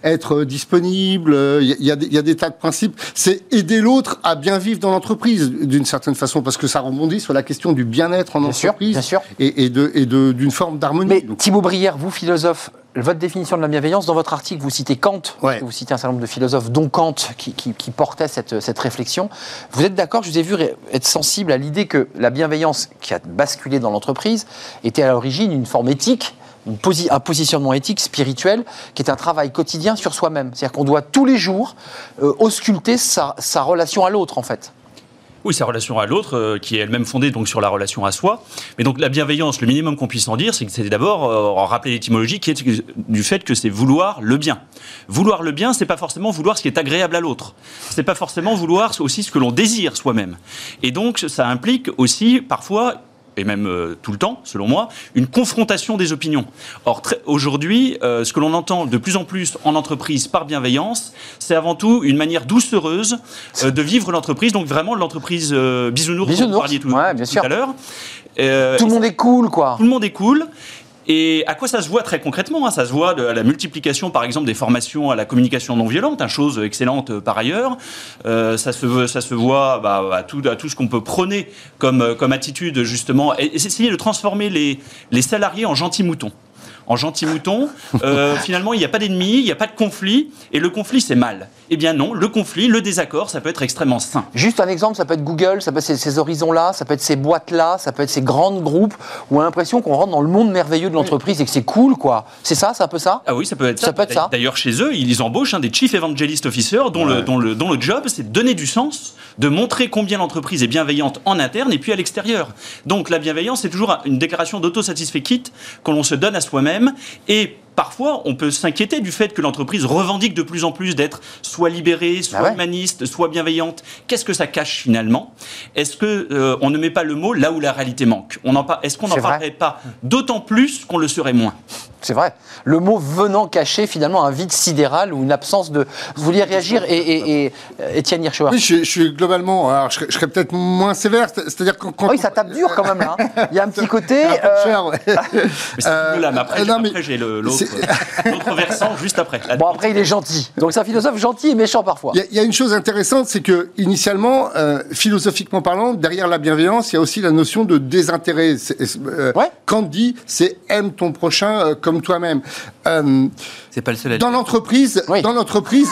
être disponible. Il y, a des tas de principes. C'est aider l'autre à bien vivre dans l'entreprise d'une certaine façon, parce que ça rebondit sur la question du bien-être en entreprise bien sûr. et, et de et d'une forme d'harmonie. Mais Thibaut Brière, vous philosophe, votre définition de la bienveillance, dans votre article, vous citez Kant, vous citez un certain nombre de philosophes, dont Kant, qui, portait cette, cette, réflexion. Vous êtes d'accord, je vous ai vu être sensible à l'idée que la bienveillance qui a basculé dans l'entreprise était à l'origine une forme éthique, un positionnement éthique, spirituel, qui est un travail quotidien sur soi-même. C'est-à-dire qu'on doit tous les jours euh, ausculter sa, relation à l'autre, en fait. Oui, sa relation à l'autre, euh, qui est elle-même fondée donc sur la relation à soi. Mais donc la bienveillance, le minimum qu'on puisse en dire, c'est que d'abord euh, rappeler l'étymologie qui est du fait que c'est vouloir le bien. Vouloir le bien, c'est pas forcément vouloir ce qui est agréable à l'autre. C'est pas forcément vouloir aussi ce que l'on désire soi-même. Et donc ça implique aussi parfois et même euh, tout le temps, selon moi, une confrontation des opinions. Or, aujourd'hui, euh, ce que l'on entend de plus en plus en entreprise par bienveillance, c'est avant tout une manière doucereuse euh, de vivre l'entreprise, donc vraiment l'entreprise bisounours, bisounours, dont vous parliez tout, tout à l'heure. tout le monde est cool, quoi. Tout le monde est cool. Et à quoi ça se voit très concrètement hein? Ça se voit à la multiplication, par exemple, des formations à la communication non violente, une chose excellente euh, par ailleurs. Euh, ça, se, voit bah, à, tout, ce qu'on peut prôner comme, euh, attitude, justement, et, essayer de transformer les, les salariés en gentils moutons en gentil mouton, euh, finalement, il n'y a pas d'ennemi, il n'y a pas de conflit, et le conflit, c'est mal. Eh bien non, le conflit, le désaccord, ça peut être extrêmement sain. Juste un exemple, ça peut être Google, ça peut être ces, horizons-là, ça peut être ces boîtes-là, ça peut être ces grands groupes, où on a l'impression qu'on rentre dans le monde merveilleux de l'entreprise et que c'est cool, quoi. C'est ça, c'est un peu ça? Ah oui, ça peut être ça. peut être ça. D'ailleurs, chez eux, ils embauchent des Chief Evangelist Officers dont, le, dont, le, dont le job, c'est de donner du sens, de montrer combien l'entreprise est bienveillante en interne et puis à l'extérieur. Donc la bienveillance, c'est toujours une déclaration d'autosatisfait quitte qu'on se donne à soi-même et parfois, on peut s'inquiéter du fait que l'entreprise revendique de plus en plus d'être soit libérée, soit ah humaniste, soit bienveillante. Qu'est-ce que ça cache finalement? Est-ce que euh, on ne met pas le mot là où la réalité manque Est-ce qu'on n'en parlerait pas d'autant plus qu'on le serait moins? C'est vrai. Le mot venant cacher finalement un vide sidéral ou une absence de. Vous vouliez réagir et, et, Étienne Hirschauer Oui, je, suis globalement. Alors, je, serais peut-être moins sévère. C'est-à-dire quand. oui, ça tape dur quand même là. Hein. Il y a un petit côté. Un euh... cher, ouais. mais c'est euh, là, mais après, j'ai l'autre versant juste après. Bon, après, il est gentil. Donc, c'est un philosophe gentil et méchant parfois. Il y, a une chose intéressante, c'est que initialement, euh, philosophiquement parlant, derrière la bienveillance, il y a aussi la notion de désintérêt. Euh, ouais. Quand dit, c'est aime ton prochain euh, comme toi-même. Euh, c'est pas le seul. Dans l'entreprise, dans l'entreprise,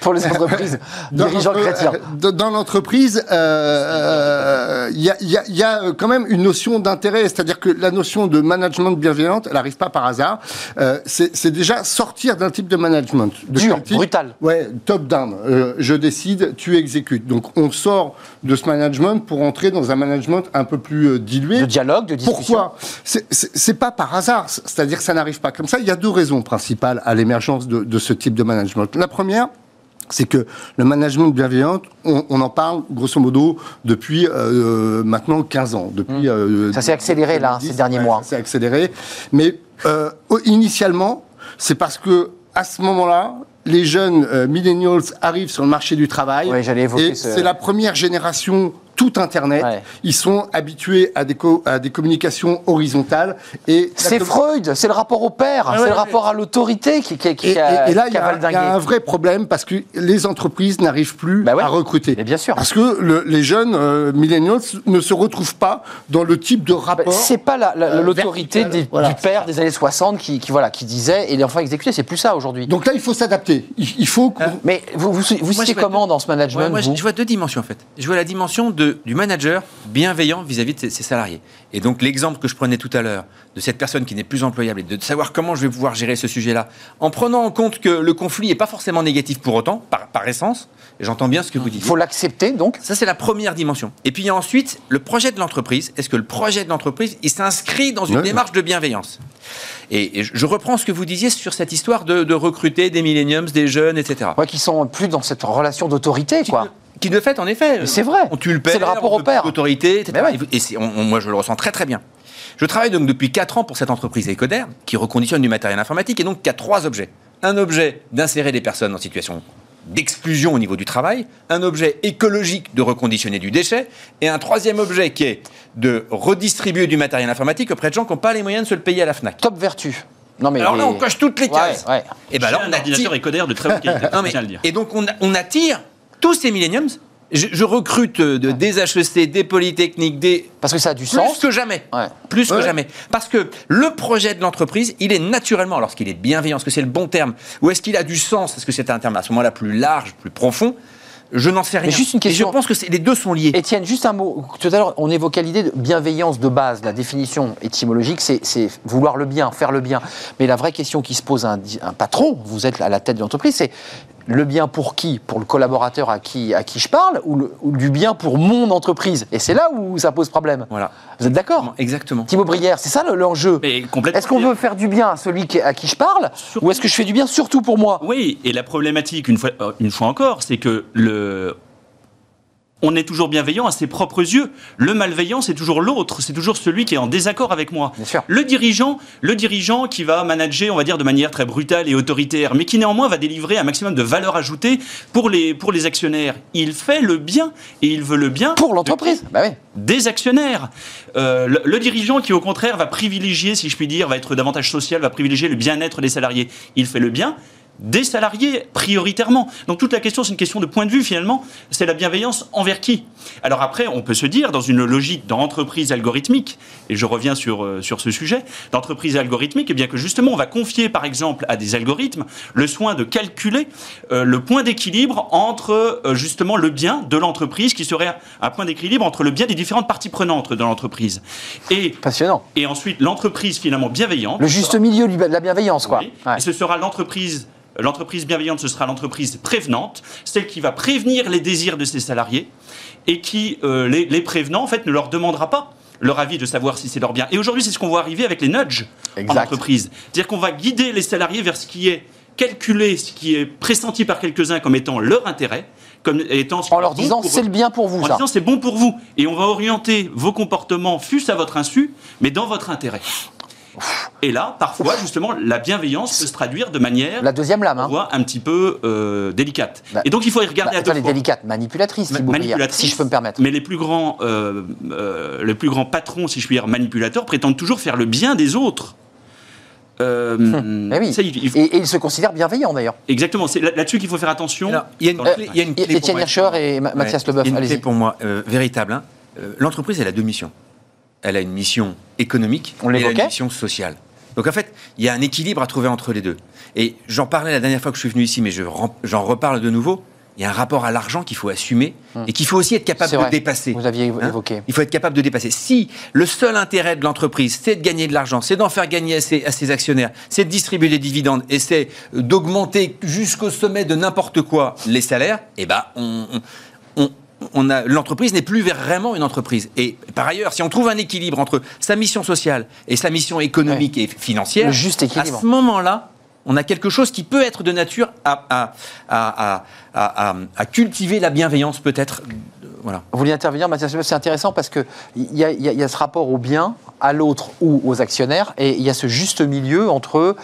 pour les entreprises, dirigeants chrétiens. Dans l'entreprise, il euh, y, a, y, a, y, a, quand même une notion d'intérêt, c'est-à-dire que la notion de management bienveillante, elle n'arrive pas par hasard. Euh, c'est déjà sortir d'un type de management. De Dur, brutal. Ouais, top down. Euh, je décide, tu exécutes. Donc on sort de ce management pour entrer dans un management un peu plus dilué. De dialogue, de discussion. Pourquoi? C'est pas par hasard. C'est-à-dire que ça n'arrive pas comme ça. Il y a deux raisons principales à l'émergence de, ce type de management. La première, c'est que le management bienveillant, on, en parle grosso modo depuis euh, maintenant 15 ans. Depuis, mmh. euh, ça s'est accéléré là, ces derniers mois. Ça s'est accéléré. Mais euh, initialement, c'est parce que à ce moment-là, les jeunes millennials arrivent sur le marché du travail. Oui, j'allais évoquer et c'est la première génération tout Internet. Ils sont habitués à des, à des communications horizontales. Et c'est Freud, c'est le rapport au père, c'est le rapport à l'autorité qui, qui, qui et, a, et là, il y, a un vrai problème parce que les entreprises n'arrivent plus bah à recruter. bien sûr. Parce que le, les jeunes euh, millennials ne se retrouvent pas dans le type de rapport. Bah, c'est pas euh, l'autorité du père des années 60 qui, voilà, qui disait et les enfants exécutés, c'est plus ça aujourd'hui. Donc là, il faut s'adapter. Il, faut. Euh, mais vous, vous, vous citez comment dans ce management moi, je vois deux dimensions en fait. Je vois la dimension de, du manager bienveillant vis-à-vis de ses, salariés. Et donc l'exemple que je prenais tout à l'heure de cette personne qui n'est plus employable et de savoir comment je vais pouvoir gérer ce sujet-là, en prenant en compte que le conflit n'est pas forcément négatif pour autant, par, par essence. J'entends bien ce que vous dites. Il faut l'accepter donc. Ça c'est la première dimension. Et puis il y a ensuite le projet de l'entreprise. Est-ce que le projet de l'entreprise il s'inscrit dans une démarche de bienveillance? Et, je reprends ce que vous disiez sur cette histoire de, recruter des millenniums, des jeunes, etc. Ouais, qui sont plus dans cette relation d'autorité, quoi. Qui de fait, en effet. C'est vrai. On tue le père, c'est le rapport au père. L'autorité, etc. Et moi, je le ressens très très bien. Je travaille donc depuis 4 ans pour cette entreprise Ecoder qui reconditionne du matériel informatique et donc qui a trois objets. Un objet d'insérer des personnes en situation d'exclusion au niveau du travail, un objet écologique de reconditionner du déchet, et un troisième objet qui est de redistribuer du matériel informatique auprès de gens qui n'ont pas les moyens de se le payer à la FNAC. Top vertu. Non mais Alors là, on coche toutes les cases. Et ben là, on attire... de très le Et donc, on, on attire tous ces millenniums je, recrute de, des HEC, des polytechniques, des... Parce que ça a du sens Plus que jamais. Plus que jamais. Parce que le projet de l'entreprise, il est naturellement, lorsqu'il est bienveillant, est-ce que c'est le bon terme Ou est-ce qu'il a du sens Est-ce que c'est un terme à ce moment-là plus large, plus profond je n'en sais rien. Mais juste une question. je pense que les deux sont liés. Étienne, juste un mot. Tout à l'heure, on évoquait l'idée de bienveillance de base. La définition étymologique, c'est vouloir le bien, faire le bien. Mais la vraie question qui se pose à un, un patron, vous êtes à la tête de l'entreprise, c'est le bien pour qui Pour le collaborateur à qui, à qui je parle ou, du bien pour mon entreprise Et c'est là où ça pose problème. Voilà. Vous êtes d'accord? Exactement. Thibaut Brière, c'est ça l'enjeu. Est-ce qu'on veut faire du bien à celui à qui je parle Ou est-ce que je fais du bien surtout pour moi? Oui, et la problématique, une fois, euh, une fois encore, c'est que le, on est toujours bienveillant à ses propres yeux. Le malveillant, c'est toujours l'autre, c'est toujours celui qui est en désaccord avec moi. Le dirigeant, le dirigeant qui va manager, on va dire, de manière très brutale et autoritaire, mais qui néanmoins va délivrer un maximum de valeur ajoutée pour les, pour les actionnaires. Il fait le bien et il veut le bien pour l'entreprise. Bah des actionnaires. Euh, le, dirigeant qui, au contraire, va privilégier, si je puis dire, va être davantage social, va privilégier le bien-être des salariés. Il fait le bien des salariés prioritairement. Donc toute la question, c'est une question de point de vue finalement. C'est la bienveillance envers qui? Alors après, on peut se dire, dans une logique d'entreprise algorithmique, et je reviens sur, euh, sur ce sujet, d'entreprise algorithmique, et eh bien que justement on va confier par exemple à des algorithmes le soin de calculer euh, le point d'équilibre entre euh, justement le bien de l'entreprise, qui serait un point d'équilibre entre le bien des différentes parties prenantes de l'entreprise. Et, Passionnant. Et ensuite l'entreprise finalement bienveillante. Le juste milieu de la bienveillance, quoi. Et ce sera l'entreprise L'entreprise bienveillante, ce sera l'entreprise prévenante, celle qui va prévenir les désirs de ses salariés et qui, euh, les, prévenant, en fait, ne leur demandera pas leur avis de savoir si c'est leur bien. Et aujourd'hui, c'est ce qu'on voit arriver avec les nudges en entreprise. C'est-à-dire qu'on va guider les salariés vers ce qui est calculé, ce qui est pressenti par quelques-uns comme étant leur intérêt, comme étant en leur disant c'est le bien pour vous. En disant c'est bon pour vous. Et on va orienter vos comportements, fût à votre insu, mais dans votre intérêt. Et là, parfois, justement, la bienveillance peut se traduire de manière. La deuxième lame, hein. un petit peu euh, délicate. Bah, et donc, il faut y regarder bah, à deux délicate, manipulatrice, si je peux me permettre. Mais les plus grands, euh, euh, les plus grands patrons, si je puis dire, manipulateurs, prétendent toujours faire le bien des autres. Euh, hum. oui. et, ils se considèrent bienveillants d'ailleurs. Exactement, c'est là-dessus qu'il faut faire attention. il y a une clé, il y a une clé Étienne Hircher et Mathias Leboeuf. Il y a une clé pour moi véritable. Hein. L'entreprise, elle a deux missions elle a une mission économique On et une mission sociale. Donc en fait, il y a un équilibre à trouver entre les deux. Et j'en parlais la dernière fois que je suis venu ici, mais j'en reparle de nouveau. Il y a un rapport à l'argent qu'il faut assumer hum. et qu'il faut aussi être capable de dépasser. Vous aviez hein évoqué. Il faut être capable de dépasser. Si le seul intérêt de l'entreprise, c'est de gagner de l'argent, c'est d'en faire gagner à ses, à ses actionnaires, c'est de distribuer des dividendes et c'est d'augmenter jusqu'au sommet de n'importe quoi les salaires, eh ben on, l'entreprise n'est plus vraiment une entreprise. Et par ailleurs, si on trouve un équilibre entre sa mission sociale et sa mission économique et financière, à ce moment-là, on a quelque chose qui peut être de nature à, cultiver la bienveillance peut-être. Voilà. Vous voulez intervenir, Mathias C'est intéressant parce qu'il y, a, y a ce rapport au bien à l'autre ou aux actionnaires. Et il y a ce juste milieu entre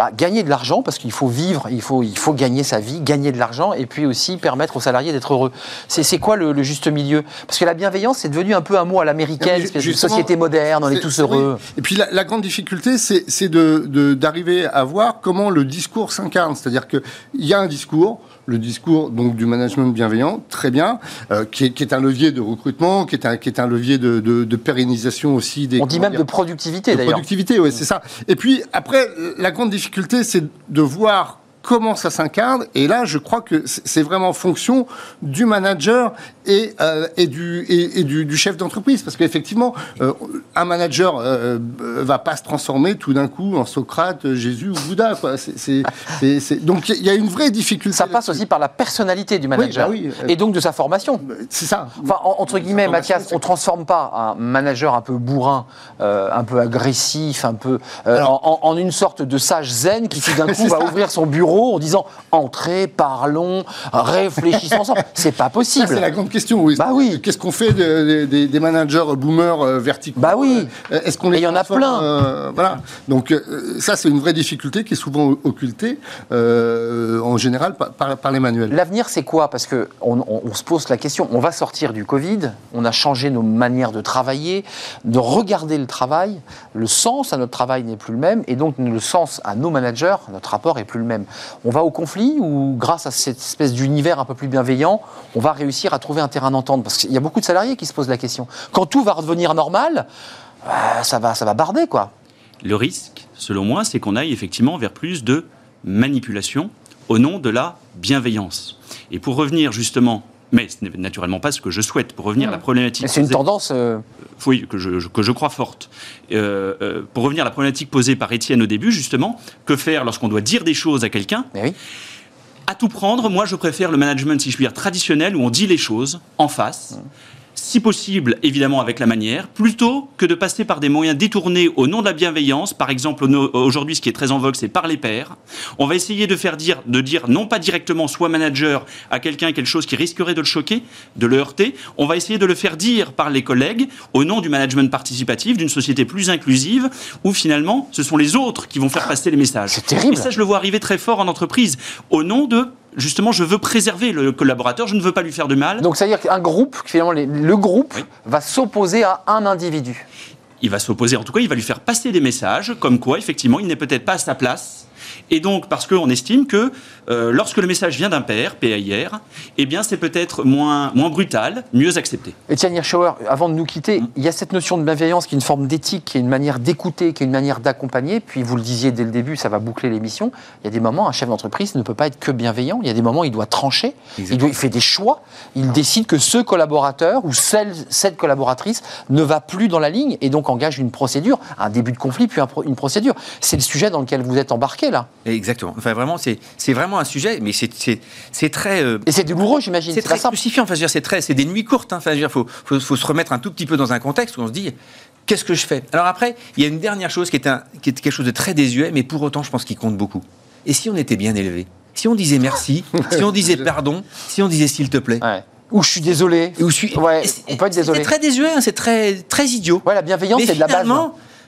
bah, gagner de l'argent, parce qu'il faut vivre, il faut, il faut gagner sa vie, gagner de l'argent, et puis aussi permettre aux salariés d'être heureux. C'est quoi le, juste milieu? Parce que la bienveillance, c'est devenu un peu un mot à l'américaine, une société moderne, on est, tous heureux. Et puis la, grande difficulté, c'est d'arriver de, à voir comment le discours s'incarne. C'est-à-dire qu'il y a un discours, le discours donc du management bienveillant, très bien, euh, qui, est, un levier de recrutement, qui est un, qui est un levier de, pérennisation aussi des. On dit même de productivité d'ailleurs. Productivité, oui, c'est ça. Et puis après, la grande difficulté, c'est de voir comment ça s'incarne. Et là, je crois que c'est vraiment fonction du manager et, euh, et, du, et, du, chef d'entreprise. Parce qu'effectivement, euh, un manager euh, va pas se transformer tout d'un coup en Socrate, Jésus ou Bouddha. Quoi. Donc il y a une vraie difficulté. Ça passe aussi par la personnalité du manager. Bah et donc de sa formation. C'est ça. Enfin, entre guillemets, Mathias, on transforme pas un manager un peu bourrin, un peu agressif, un peu en, en, une sorte de sage zen qui tout d'un coup va ouvrir son bureau en disant entrez, parlons, réfléchissons ensemble. C'est pas possible. C'est la grande question. Oui. Bah oui. Qu'est-ce qu'on fait des, managers boomers euh, verticaux Bah oui. Euh, est-ce qu'on il y en a plein. Euh, voilà. Donc ça, c'est une vraie difficulté qui est souvent occultée en général par, les manuels. L'avenir, c'est quoi? Parce que on, se pose la question. On va sortir du Covid. On a changé nos manières de travailler, de regarder le travail. Le sens à notre travail n'est plus le même, et donc le sens à nos managers, notre rapport est plus le même on va au conflit ou grâce à cette espèce d'univers un peu plus bienveillant, on va réussir à trouver un terrain d'entente? Parce qu'il y a beaucoup de salariés qui se posent la question. Quand tout va redevenir normal, euh, ça, va, ça va barder, quoi. Le risque, selon moi, c'est qu'on aille effectivement vers plus de manipulation au nom de la bienveillance. Et pour revenir justement mais ce n'est naturellement pas ce que je souhaite. Pour revenir à la mmh. problématique. C'est une tendance. Euh, oui, que je, que je, crois forte. Euh, euh, pour revenir à la problématique posée par Étienne au début, justement, que faire lorsqu'on doit dire des choses à quelqu'un? Oui. À tout prendre, moi je préfère le management, si je puis dire, traditionnel, où on dit les choses en face. Mmh si possible, évidemment avec la manière, plutôt que de passer par des moyens détournés au nom de la bienveillance. Par exemple, aujourd'hui, ce qui est très en vogue, c'est par les pairs. On va essayer de faire dire, de dire non pas directement soit manager à quelqu'un quelque chose qui risquerait de le choquer, de le heurter. On va essayer de le faire dire par les collègues au nom du management participatif, d'une société plus inclusive, où finalement, ce sont les autres qui vont faire passer les messages. C'est terrible. Et ça, je le vois arriver très fort en entreprise, au nom de justement, je veux préserver le collaborateur, je ne veux pas lui faire de mal. Donc, ça veut dire qu'un groupe, finalement, le groupe va s'opposer à un individu. Il va s'opposer, en tout cas, il va lui faire passer des messages, comme quoi, effectivement, il n'est peut-être pas à sa place et donc, parce qu'on estime que euh, lorsque le message vient d'un père, PAIR, eh bien, c'est peut-être moins, moins brutal, mieux accepté. Etienne Hirschauer, avant de nous quitter, mm. il y a cette notion de bienveillance qui est une forme d'éthique, qui est une manière d'écouter, qui est une manière d'accompagner. Puis, vous le disiez dès le début, ça va boucler l'émission. Il y a des moments, un chef d'entreprise ne peut pas être que bienveillant. Il y a des moments, il doit trancher. Il, doit, il, fait des choix. Il décide que ce collaborateur ou celle, cette collaboratrice ne va plus dans la ligne et donc engage une procédure, un début de conflit, puis une procédure. C'est le sujet dans lequel vous êtes embarqué, là. Exactement. Enfin, vraiment, c'est vraiment un sujet, mais c'est très. Euh, et c'est douloureux, j'imagine. C'est très crucifiant. Enfin, c'est très, c'est des nuits courtes. Hein. Enfin, il faut, faut, faut, se remettre un tout petit peu dans un contexte où on se dit. Qu'est-ce que je fais? Alors après, il y a une dernière chose qui est, un, qui est quelque chose de très désuet, mais pour autant, je pense qu'il compte beaucoup. Et si on était bien élevé? Si on disait merci, si on disait pardon, si on disait s'il te plaît? Ou je suis désolé. Ou je suis. Ouais, on peut être désolé. C'est très désuet, hein, c'est très, très idiot. Ouais, la bienveillance, c'est de la base.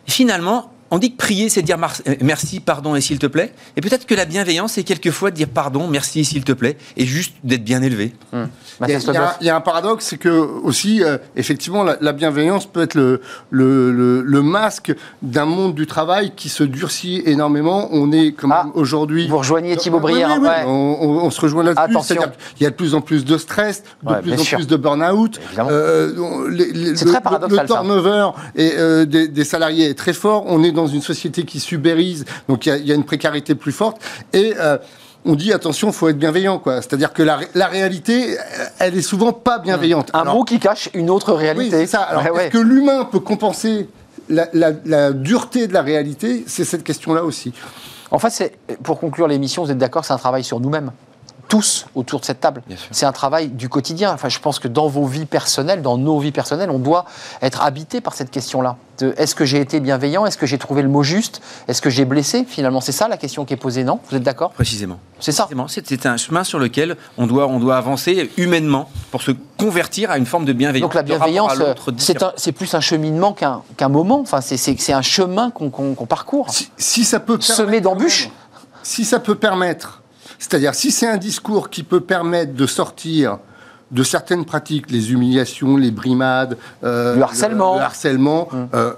Finalement, on dit que prier, c'est dire euh, merci, pardon et s'il te plaît. Et peut-être que la bienveillance, c'est quelquefois de dire pardon, merci et s'il te plaît, et juste d'être bien élevé. Hmm. Il, y a, un paradoxe, c'est que aussi, euh, effectivement, la, bienveillance peut être le, le, masque d'un monde du travail qui se durcit énormément. On est comme ah, aujourd'hui. Vous rejoignez Thibaut Brière. on, se rejoint là-dessus. Il y a de plus en plus de stress, de plus en plus de burn-out. Euh, c'est très paradoxal. Le turnover et, des, des, salariés est très fort. On est dans dans une société qui subérise, donc il y, a une précarité plus forte. Et euh, on dit attention, il faut être bienveillant, quoi. C'est-à-dire que la, réalité, elle est souvent pas bienveillante. Un mot qui cache une autre réalité. Oui, ça. Alors, est-ce que l'humain peut compenser la, dureté de la réalité? C'est cette question-là aussi. En fait, pour conclure l'émission, vous êtes d'accord, c'est un travail sur nous-mêmes tous autour de cette table. C'est un travail du quotidien. Enfin, je pense que dans vos vies personnelles, dans nos vies personnelles, on doit être habité par cette question-là. Est-ce que j'ai été bienveillant? Est-ce que j'ai trouvé le mot juste? Est-ce que j'ai blessé? Finalement, c'est ça la question qui est posée, non? Vous êtes d'accord? Précisément. C'est ça. C'est un chemin sur lequel on doit, on doit avancer humainement pour se convertir à une forme de bienveillance. Donc la bienveillance, c'est plus un cheminement qu'un moment. Enfin, c'est un chemin qu'on parcourt. Si, ça peut semer d'embûches. Si ça peut permettre, c'est-à-dire si c'est un discours qui peut permettre de sortir de certaines pratiques, les humiliations, les brimades, euh, le harcèlement, le, harcèlement hum. euh,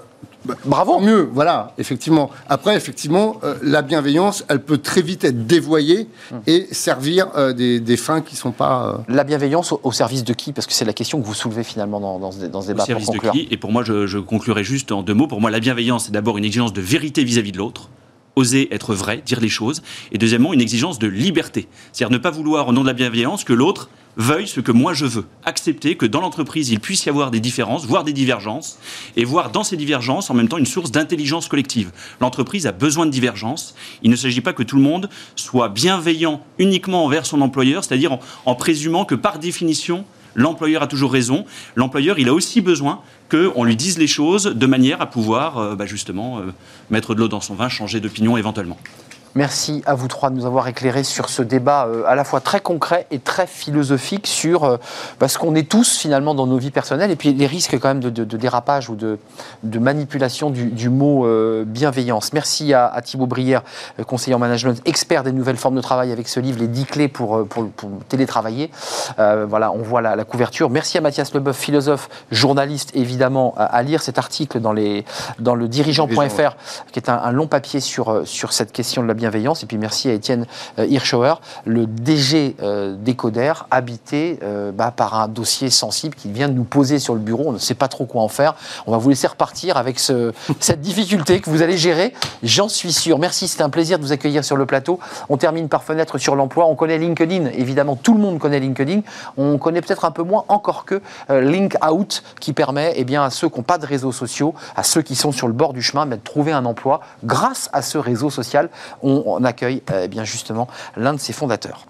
bah, Bravo. Mieux, voilà, effectivement. Après, effectivement, euh, la bienveillance, elle peut très vite être dévoyée hum. et servir des, fins qui ne sont pas. La bienveillance au, service de qui? Parce que c'est la question que vous soulevez finalement dans, ce, dans ce, débat. Au service de qui? Et pour moi, je, je, conclurai juste en deux mots. Pour moi, la bienveillance, c'est d'abord une exigence de vérité vis-à-vis -vis de l'autre oser être vrai, dire les choses. Et deuxièmement, une exigence de liberté. C'est-à-dire ne pas vouloir, au nom de la bienveillance, que l'autre veuille ce que moi je veux. Accepter que dans l'entreprise, il puisse y avoir des différences, voire des divergences, et voir dans ces divergences en même temps une source d'intelligence collective. L'entreprise a besoin de divergences. Il ne s'agit pas que tout le monde soit bienveillant uniquement envers son employeur, c'est-à-dire en, présumant que par définition, l'employeur a toujours raison. L'employeur, il a aussi besoin qu'on lui dise les choses de manière à pouvoir euh, bah, justement euh, mettre de l'eau dans son vin, changer d'opinion éventuellement. Merci à vous trois de nous avoir éclairés sur ce débat euh, à la fois très concret et très philosophique sur euh, bah, ce qu'on est tous finalement dans nos vies personnelles et puis les risques quand même de, dérapage ou de, manipulation du, mot euh, bienveillance. Merci à, Thibaut Brière, conseiller en management, expert des nouvelles formes de travail avec ce livre, Les 10 clés pour, pour, télétravailler. voilà, on voit la, couverture. Merci à Mathias Leboeuf, philosophe, journaliste évidemment, à, lire cet article dans, les, dans le dirigeant.fr qui est un, un, long papier sur, sur cette question de la bienveillance et puis merci à Étienne euh, Hirschauer, le DG euh, d'Ecoder, habité euh, bah, par un dossier sensible qui vient de nous poser sur le bureau. On ne sait pas trop quoi en faire. On va vous laisser repartir avec cette difficulté que vous allez gérer, j'en suis sûr. Merci, c'était un plaisir de vous accueillir sur le plateau. On termine par fenêtre sur l'emploi. On connaît LinkedIn, évidemment, tout le monde connaît LinkedIn. On connaît peut-être un peu moins encore que Link Out, qui permet eh bien, à ceux qui n'ont pas de réseaux sociaux, à ceux qui sont sur le bord du chemin, de trouver un emploi grâce à ce réseau social. On, accueille euh, eh bien justement l'un de ses fondateurs.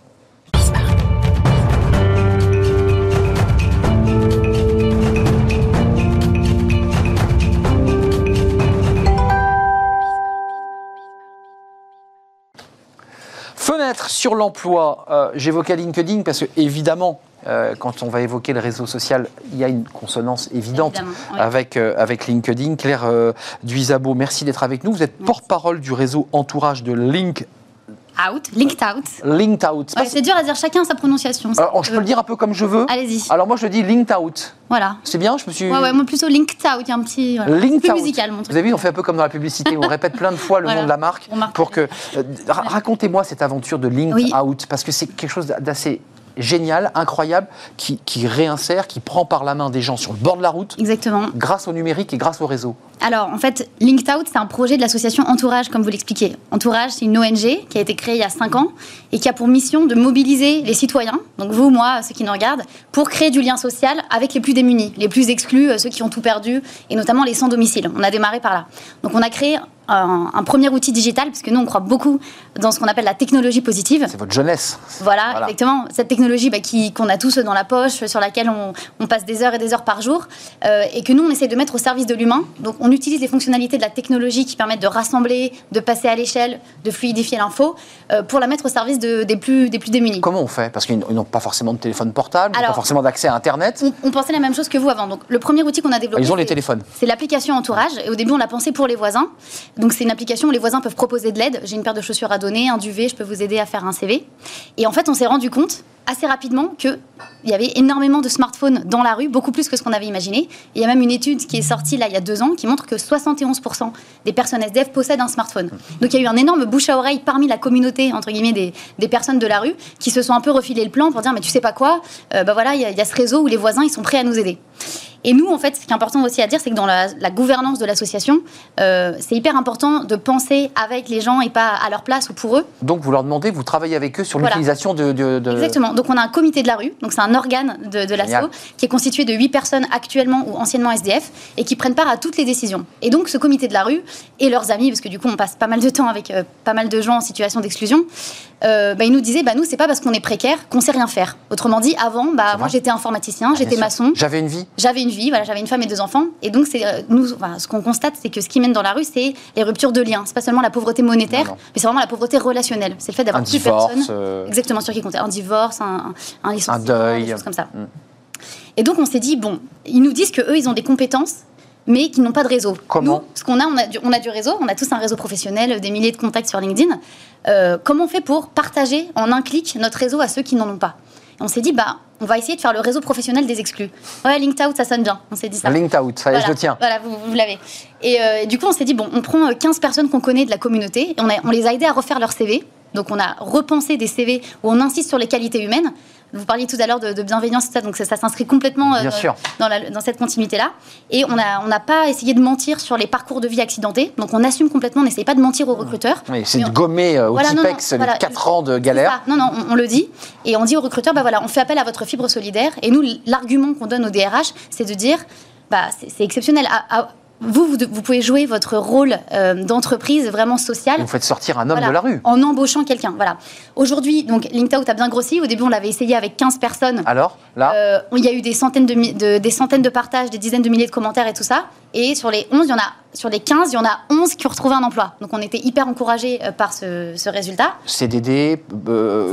Fenêtre sur l'emploi, euh, j'évoquais LinkedIn parce que évidemment, euh, quand on va évoquer le réseau social, il y a une consonance évidente avec, avec LinkedIn. Claire Duisabo, merci d'être avec nous. Vous êtes porte-parole du réseau entourage de Link Out, linked out. Linked out. c'est dur à dire chacun sa prononciation. Alors, je peux le dire un peu comme je veux. Allez-y. Alors moi je dis linked out. Voilà. C'est bien, je me suis. Ouais, ouais, moi plutôt linked out, il y a un petit. Voilà. Linked out. musical, mon truc. Vous avez vu, on fait un peu comme dans la publicité, on répète plein de fois le nom de la marque pour que. Euh, racontez-moi cette aventure de linked out parce que c'est quelque chose d'assez génial, incroyable, qui, réinsère, qui prend par la main des gens sur le bord de la route. Exactement. Grâce au numérique et grâce au réseau. Alors, en fait, Linked Out, c'est un projet de l'association Entourage, comme vous l'expliquez. Entourage, c'est une ONG qui a été créée il y a 5 ans et qui a pour mission de mobiliser les citoyens, donc vous, moi, ceux qui nous regardent, pour créer du lien social avec les plus démunis, les plus exclus, euh, ceux qui ont tout perdu, et notamment les sans domicile. On a démarré par là. Donc, on a créé un, premier outil digital, parce que nous, on croit beaucoup dans ce qu'on appelle la technologie positive. C'est votre jeunesse. Voilà, exactement. Cette technologie bah, qu'on a tous dans la poche, sur laquelle on, passe des heures et des heures par jour, euh, et que nous, on essaie de mettre au service de l'humain. Donc, on utilise les fonctionnalités de la technologie qui permettent de rassembler, de passer à l'échelle, de fluidifier l'info, euh, pour la mettre au service des, plus, des plus démunis. Comment on fait? Parce qu'ils n'ont pas forcément de téléphone portable, pas forcément d'accès à Internet. On, pensait la même chose que vous avant. Donc, le premier outil qu'on a développé. Ils ont les téléphones. C'est l'application Entourage. Et au début, on l'a pensé pour les voisins. Donc c'est une application où les voisins peuvent proposer de l'aide. J'ai une paire de chaussures à donner, un duvet, je peux vous aider à faire un CV. Et en fait, on s'est rendu compte assez rapidement qu'il y avait énormément de smartphones dans la rue, beaucoup plus que ce qu'on avait imaginé. il y a même une étude qui est sortie là il y a deux ans qui montre que 71% des personnes SDF possèdent un smartphone. Donc il y a eu un énorme bouche à oreille parmi la communauté, entre guillemets, des, des personnes de la rue qui se sont un peu refilé le plan pour dire mais tu sais pas quoi, euh, bah voilà, il y, a ce réseau où les voisins ils sont prêts à nous aider. Et nous, en fait, ce qui est important aussi à dire, c'est que dans la, gouvernance de l'association, euh, c'est hyper important de penser avec les gens et pas à leur place ou pour eux. Donc vous leur demandez, vous travaillez avec eux sur l'utilisation de, de, Exactement. Donc on a un comité de la rue, donc c'est un organe de, de l'asso qui est constitué de 8 personnes actuellement ou anciennement SDF et qui prennent part à toutes les décisions. Et donc ce comité de la rue et leurs amis, parce que du coup on passe pas mal de temps avec euh, pas mal de gens en situation d'exclusion, euh, bah, ils nous disaient, bah, nous c'est pas parce qu'on est précaire qu'on sait rien faire. Autrement dit, avant, bah, moi j'étais informaticien, ah, j'étais maçon. J'avais une vie. J'avais une vie, voilà, j'avais une femme et deux enfants. Et donc c'est euh, nous, ce qu'on constate, c'est que ce qui mène dans la rue, c'est les ruptures de liens. C'est pas seulement la pauvreté monétaire, mais c'est vraiment la pauvreté relationnelle. C'est le fait d'avoir plus personne. Exactement sur qui compter. Un divorce, un, un, un deuil, des choses comme ça. Mm. Et donc on s'est dit bon, ils nous disent que eux ils ont des compétences mais qui n'ont pas de réseau. Comment Nous, ce qu'on a, on a, du, on a du réseau, on a tous un réseau professionnel, des milliers de contacts sur LinkedIn. Euh, comment on fait pour partager en un clic notre réseau à ceux qui n'en ont pas? On s'est dit, bah, on va essayer de faire le réseau professionnel des exclus. Ouais, Linked Out, ça sonne bien. On s'est dit ça. Linked Out, ça, je le tiens. Voilà, vous, l'avez. Et euh, du coup, on s'est dit, bon, on prend 15 personnes qu'on connaît de la communauté, et on, on les a aidés à refaire leur CV. Donc, on a repensé des CV où on insiste sur les qualités humaines. Vous parliez tout à l'heure de, bienveillance, ça, donc ça, s'inscrit complètement euh, dans, cette continuité-là. Et on n'a on pas essayé de mentir sur les parcours de vie accidentés. Donc on assume complètement, on n'essaye pas de mentir aux recruteurs. c'est de gommer euh, au TIPEX les 4 ans de galère. Non, non, on, le dit. Et on dit aux recruteurs, bah voilà, on fait appel à votre fibre solidaire. Et nous, l'argument qu'on donne au DRH, c'est de dire, bah, c'est exceptionnel. à, vous, vous, pouvez jouer votre rôle euh, d'entreprise vraiment sociale. Vous faites sortir un homme de la rue. En embauchant quelqu'un. Voilà. Aujourd'hui, donc LinkedIn a bien grossi. Au début, on l'avait essayé avec 15 personnes. Alors, là euh, Il y a eu des centaines de, des centaines de partages, des dizaines de milliers de commentaires et tout ça. Et sur les 11, il y en a, sur les 15, il y en a 11 qui ont retrouvé un emploi. Donc on était hyper encouragés euh, par ce, résultat. CDD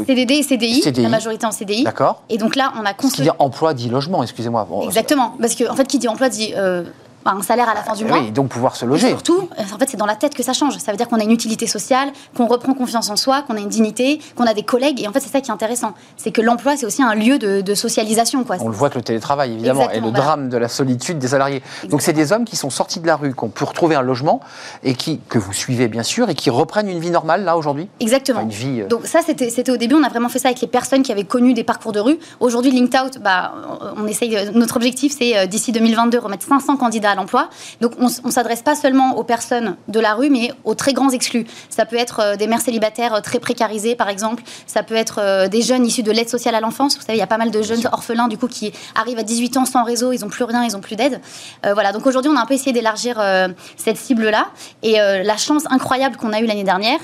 CDD et CDI, la majorité en CDI. D'accord. Et donc là, on a construit. Ce qui dit emploi dit logement, excusez-moi. Exactement. Parce que, en fait, qui dit emploi dit un salaire à la fin du mois. Oui, donc pouvoir se loger. surtout, en fait, c'est dans la tête que ça change. Ça veut dire qu'on a une utilité sociale, qu'on reprend confiance en soi, qu'on a une dignité, qu'on a des collègues. Et en fait, c'est ça qui est intéressant. C'est que l'emploi, c'est aussi un lieu de, socialisation. Quoi. On le voit que le télétravail, évidemment, et le drame de la solitude des salariés. Donc, c'est des hommes qui sont sortis de la rue, qui ont pu retrouver un logement, et qui, que vous suivez, bien sûr, et qui reprennent une vie normale, là, aujourd'hui Exactement. une vie, euh, Donc, ça, c'était au début, on a vraiment fait ça avec les personnes qui avaient connu des parcours de rue. Aujourd'hui, Linked Out, bah, on essaye, notre objectif, c'est euh, d'ici 2022, remettre 500 candidats à l'emploi. Donc, on ne s'adresse pas seulement aux personnes de la rue, mais aux très grands exclus. Ça peut être euh, des mères célibataires euh, très précarisées, par exemple. Ça peut être euh, des jeunes issus de l'aide sociale à l'enfance. Vous savez, il y a pas mal de jeunes orphelins, du coup, qui arrivent à 18 ans sans réseau, ils n'ont plus rien, ils n'ont plus d'aide. voilà, donc aujourd'hui, on a un peu essayé d'élargir cette cible-là. Et la chance incroyable qu'on a eue l'année dernière,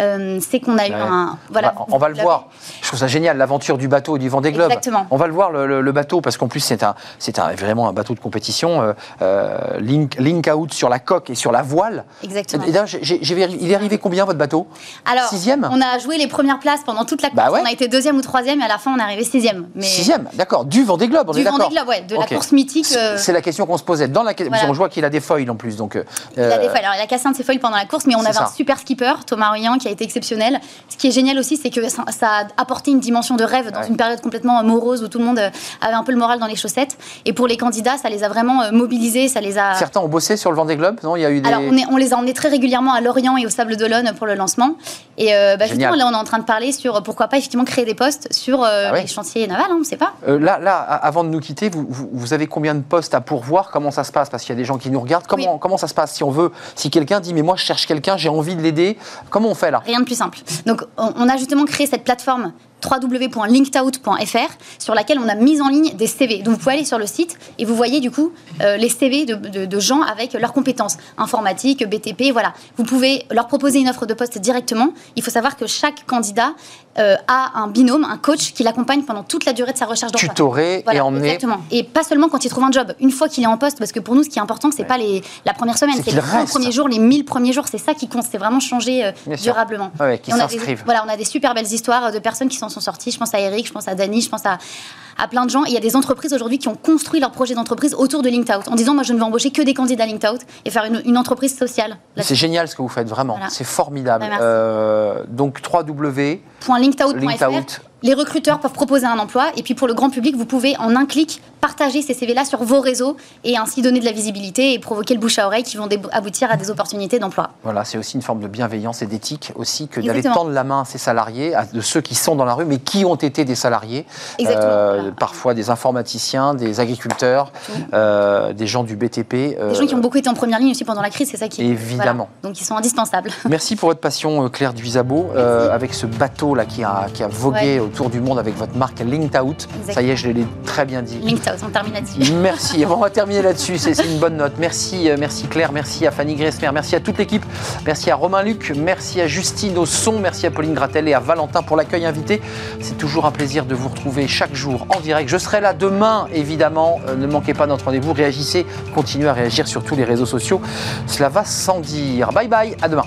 euh, c'est qu'on a eu un. Voilà, on va, le voir. Je trouve ça génial, l'aventure du bateau et du Vendée Globe. Exactement. On va le voir, le, bateau, parce qu'en plus, c'est un, un, vraiment un bateau de compétition. Euh, euh, link, link, out sur la coque et sur la voile. Exactement. Et il est arrivé combien, votre bateau? Alors, sixième? On a joué les premières places pendant toute la bah course. On a été deuxième ou troisième, et à la fin, on est arrivé sixième. Mais... Sixième, d'accord. Du Vendée Globe, on du est d'accord. Du Vendée Globe, ouais, de la course mythique. C'est la question qu'on se posait. Dans la... Voilà. On voit qu'il a des foils en plus. Donc, il a des foils. Alors, il a cassé un de ses foils pendant la course, mais on avait un super skipper, Thomas Ruyant, qui a été exceptionnel. Ce qui est génial aussi, c'est que ça, a apporté une dimension de rêve dans une période complètement morose où tout le monde euh, avait un peu le moral dans les chaussettes. Et pour les candidats, ça les a vraiment euh, mobilisés. Ça les a... Certains ont bossé sur le Vendée Globe, non? Il y a eu des... Alors, on, les a emmenés très régulièrement à Lorient et au Sable d'Olonne pour le lancement. Et euh, bah, justement, là, on est en train de parler sur pourquoi pas effectivement créer des postes sur ah les chantiers navals, hein, on ne sait pas. là, là, avant de nous quitter, vous, vous, avez combien de postes à pourvoir? Comment ça se passe? Parce qu'il y a des gens qui nous regardent. Comment, comment ça se passe Si on veut, si quelqu'un dit, mais moi, je cherche quelqu'un, j'ai envie de l'aider, comment on fait Rien de plus simple. Donc, on a justement créé cette plateforme www.linkedout.fr sur laquelle on a mis en ligne des CV. Donc vous pouvez aller sur le site et vous voyez du coup euh, les CV de, gens avec leurs compétences informatiques, BTP, voilà. Vous pouvez leur proposer une offre de poste directement. Il faut savoir que chaque candidat euh, a un binôme, un coach qui l'accompagne pendant toute la durée de sa recherche d'emploi. Tutoré et emmené. Exactement. Et pas seulement quand il trouve un job. Une fois qu'il est en poste, parce que pour nous, ce qui est important, c'est pas les, la première semaine, c'est les 100 premiers jours, les 1000 premiers jours. C'est ça qui compte. C'est vraiment changer euh, durablement. Ouais, qui s'inscrivent. Voilà, on a des super belles histoires de personnes qui s'en sont sorties. Je pense à Eric, je pense à Dany, je pense à, à plein de gens. il y a des entreprises aujourd'hui qui ont construit leur projet d'entreprise autour de LinkedOut en disant moi je ne vais embaucher que des candidats LinkedOut et faire une, entreprise sociale. C'est génial ce que vous faites vraiment. C'est formidable. Bah, euh, donc www.linkedout.fr les recruteurs peuvent proposer un emploi et puis pour le grand public, vous pouvez en un clic partager ces CV-là sur vos réseaux et ainsi donner de la visibilité et provoquer le bouche à oreille qui vont aboutir à des opportunités d'emploi. Voilà, c'est aussi une forme de bienveillance et d'éthique aussi que d'aller tendre la main à ces salariés, à de ceux qui sont dans la rue, mais qui ont été des salariés. Euh, parfois des informaticiens, des agriculteurs, euh, des gens du BTP. Euh, des gens qui ont beaucoup été en première ligne aussi pendant la crise, c'est ça qui. Évidemment. Donc ils sont indispensables. Merci pour votre passion, Claire Duisabo, avec ce bateau là qui a, qui a vogué autour du monde avec votre marque Linked Out. Ça y est, je l'ai très bien dit. Linked Out, on termine là-dessus. Merci. on va terminer là-dessus. C'est une bonne note. Merci, merci Claire. Merci à Fanny Gressmer. Merci à toute l'équipe. Merci à Romain Luc. Merci à Justine au son. Merci à Pauline Gratel et à Valentin pour l'accueil invité. C'est toujours un plaisir de vous retrouver chaque jour en direct. Je serai là demain, évidemment. Euh, ne manquez pas notre rendez-vous. Réagissez. Continuez à réagir sur tous les réseaux sociaux. Cela va sans dire. Bye bye. À demain.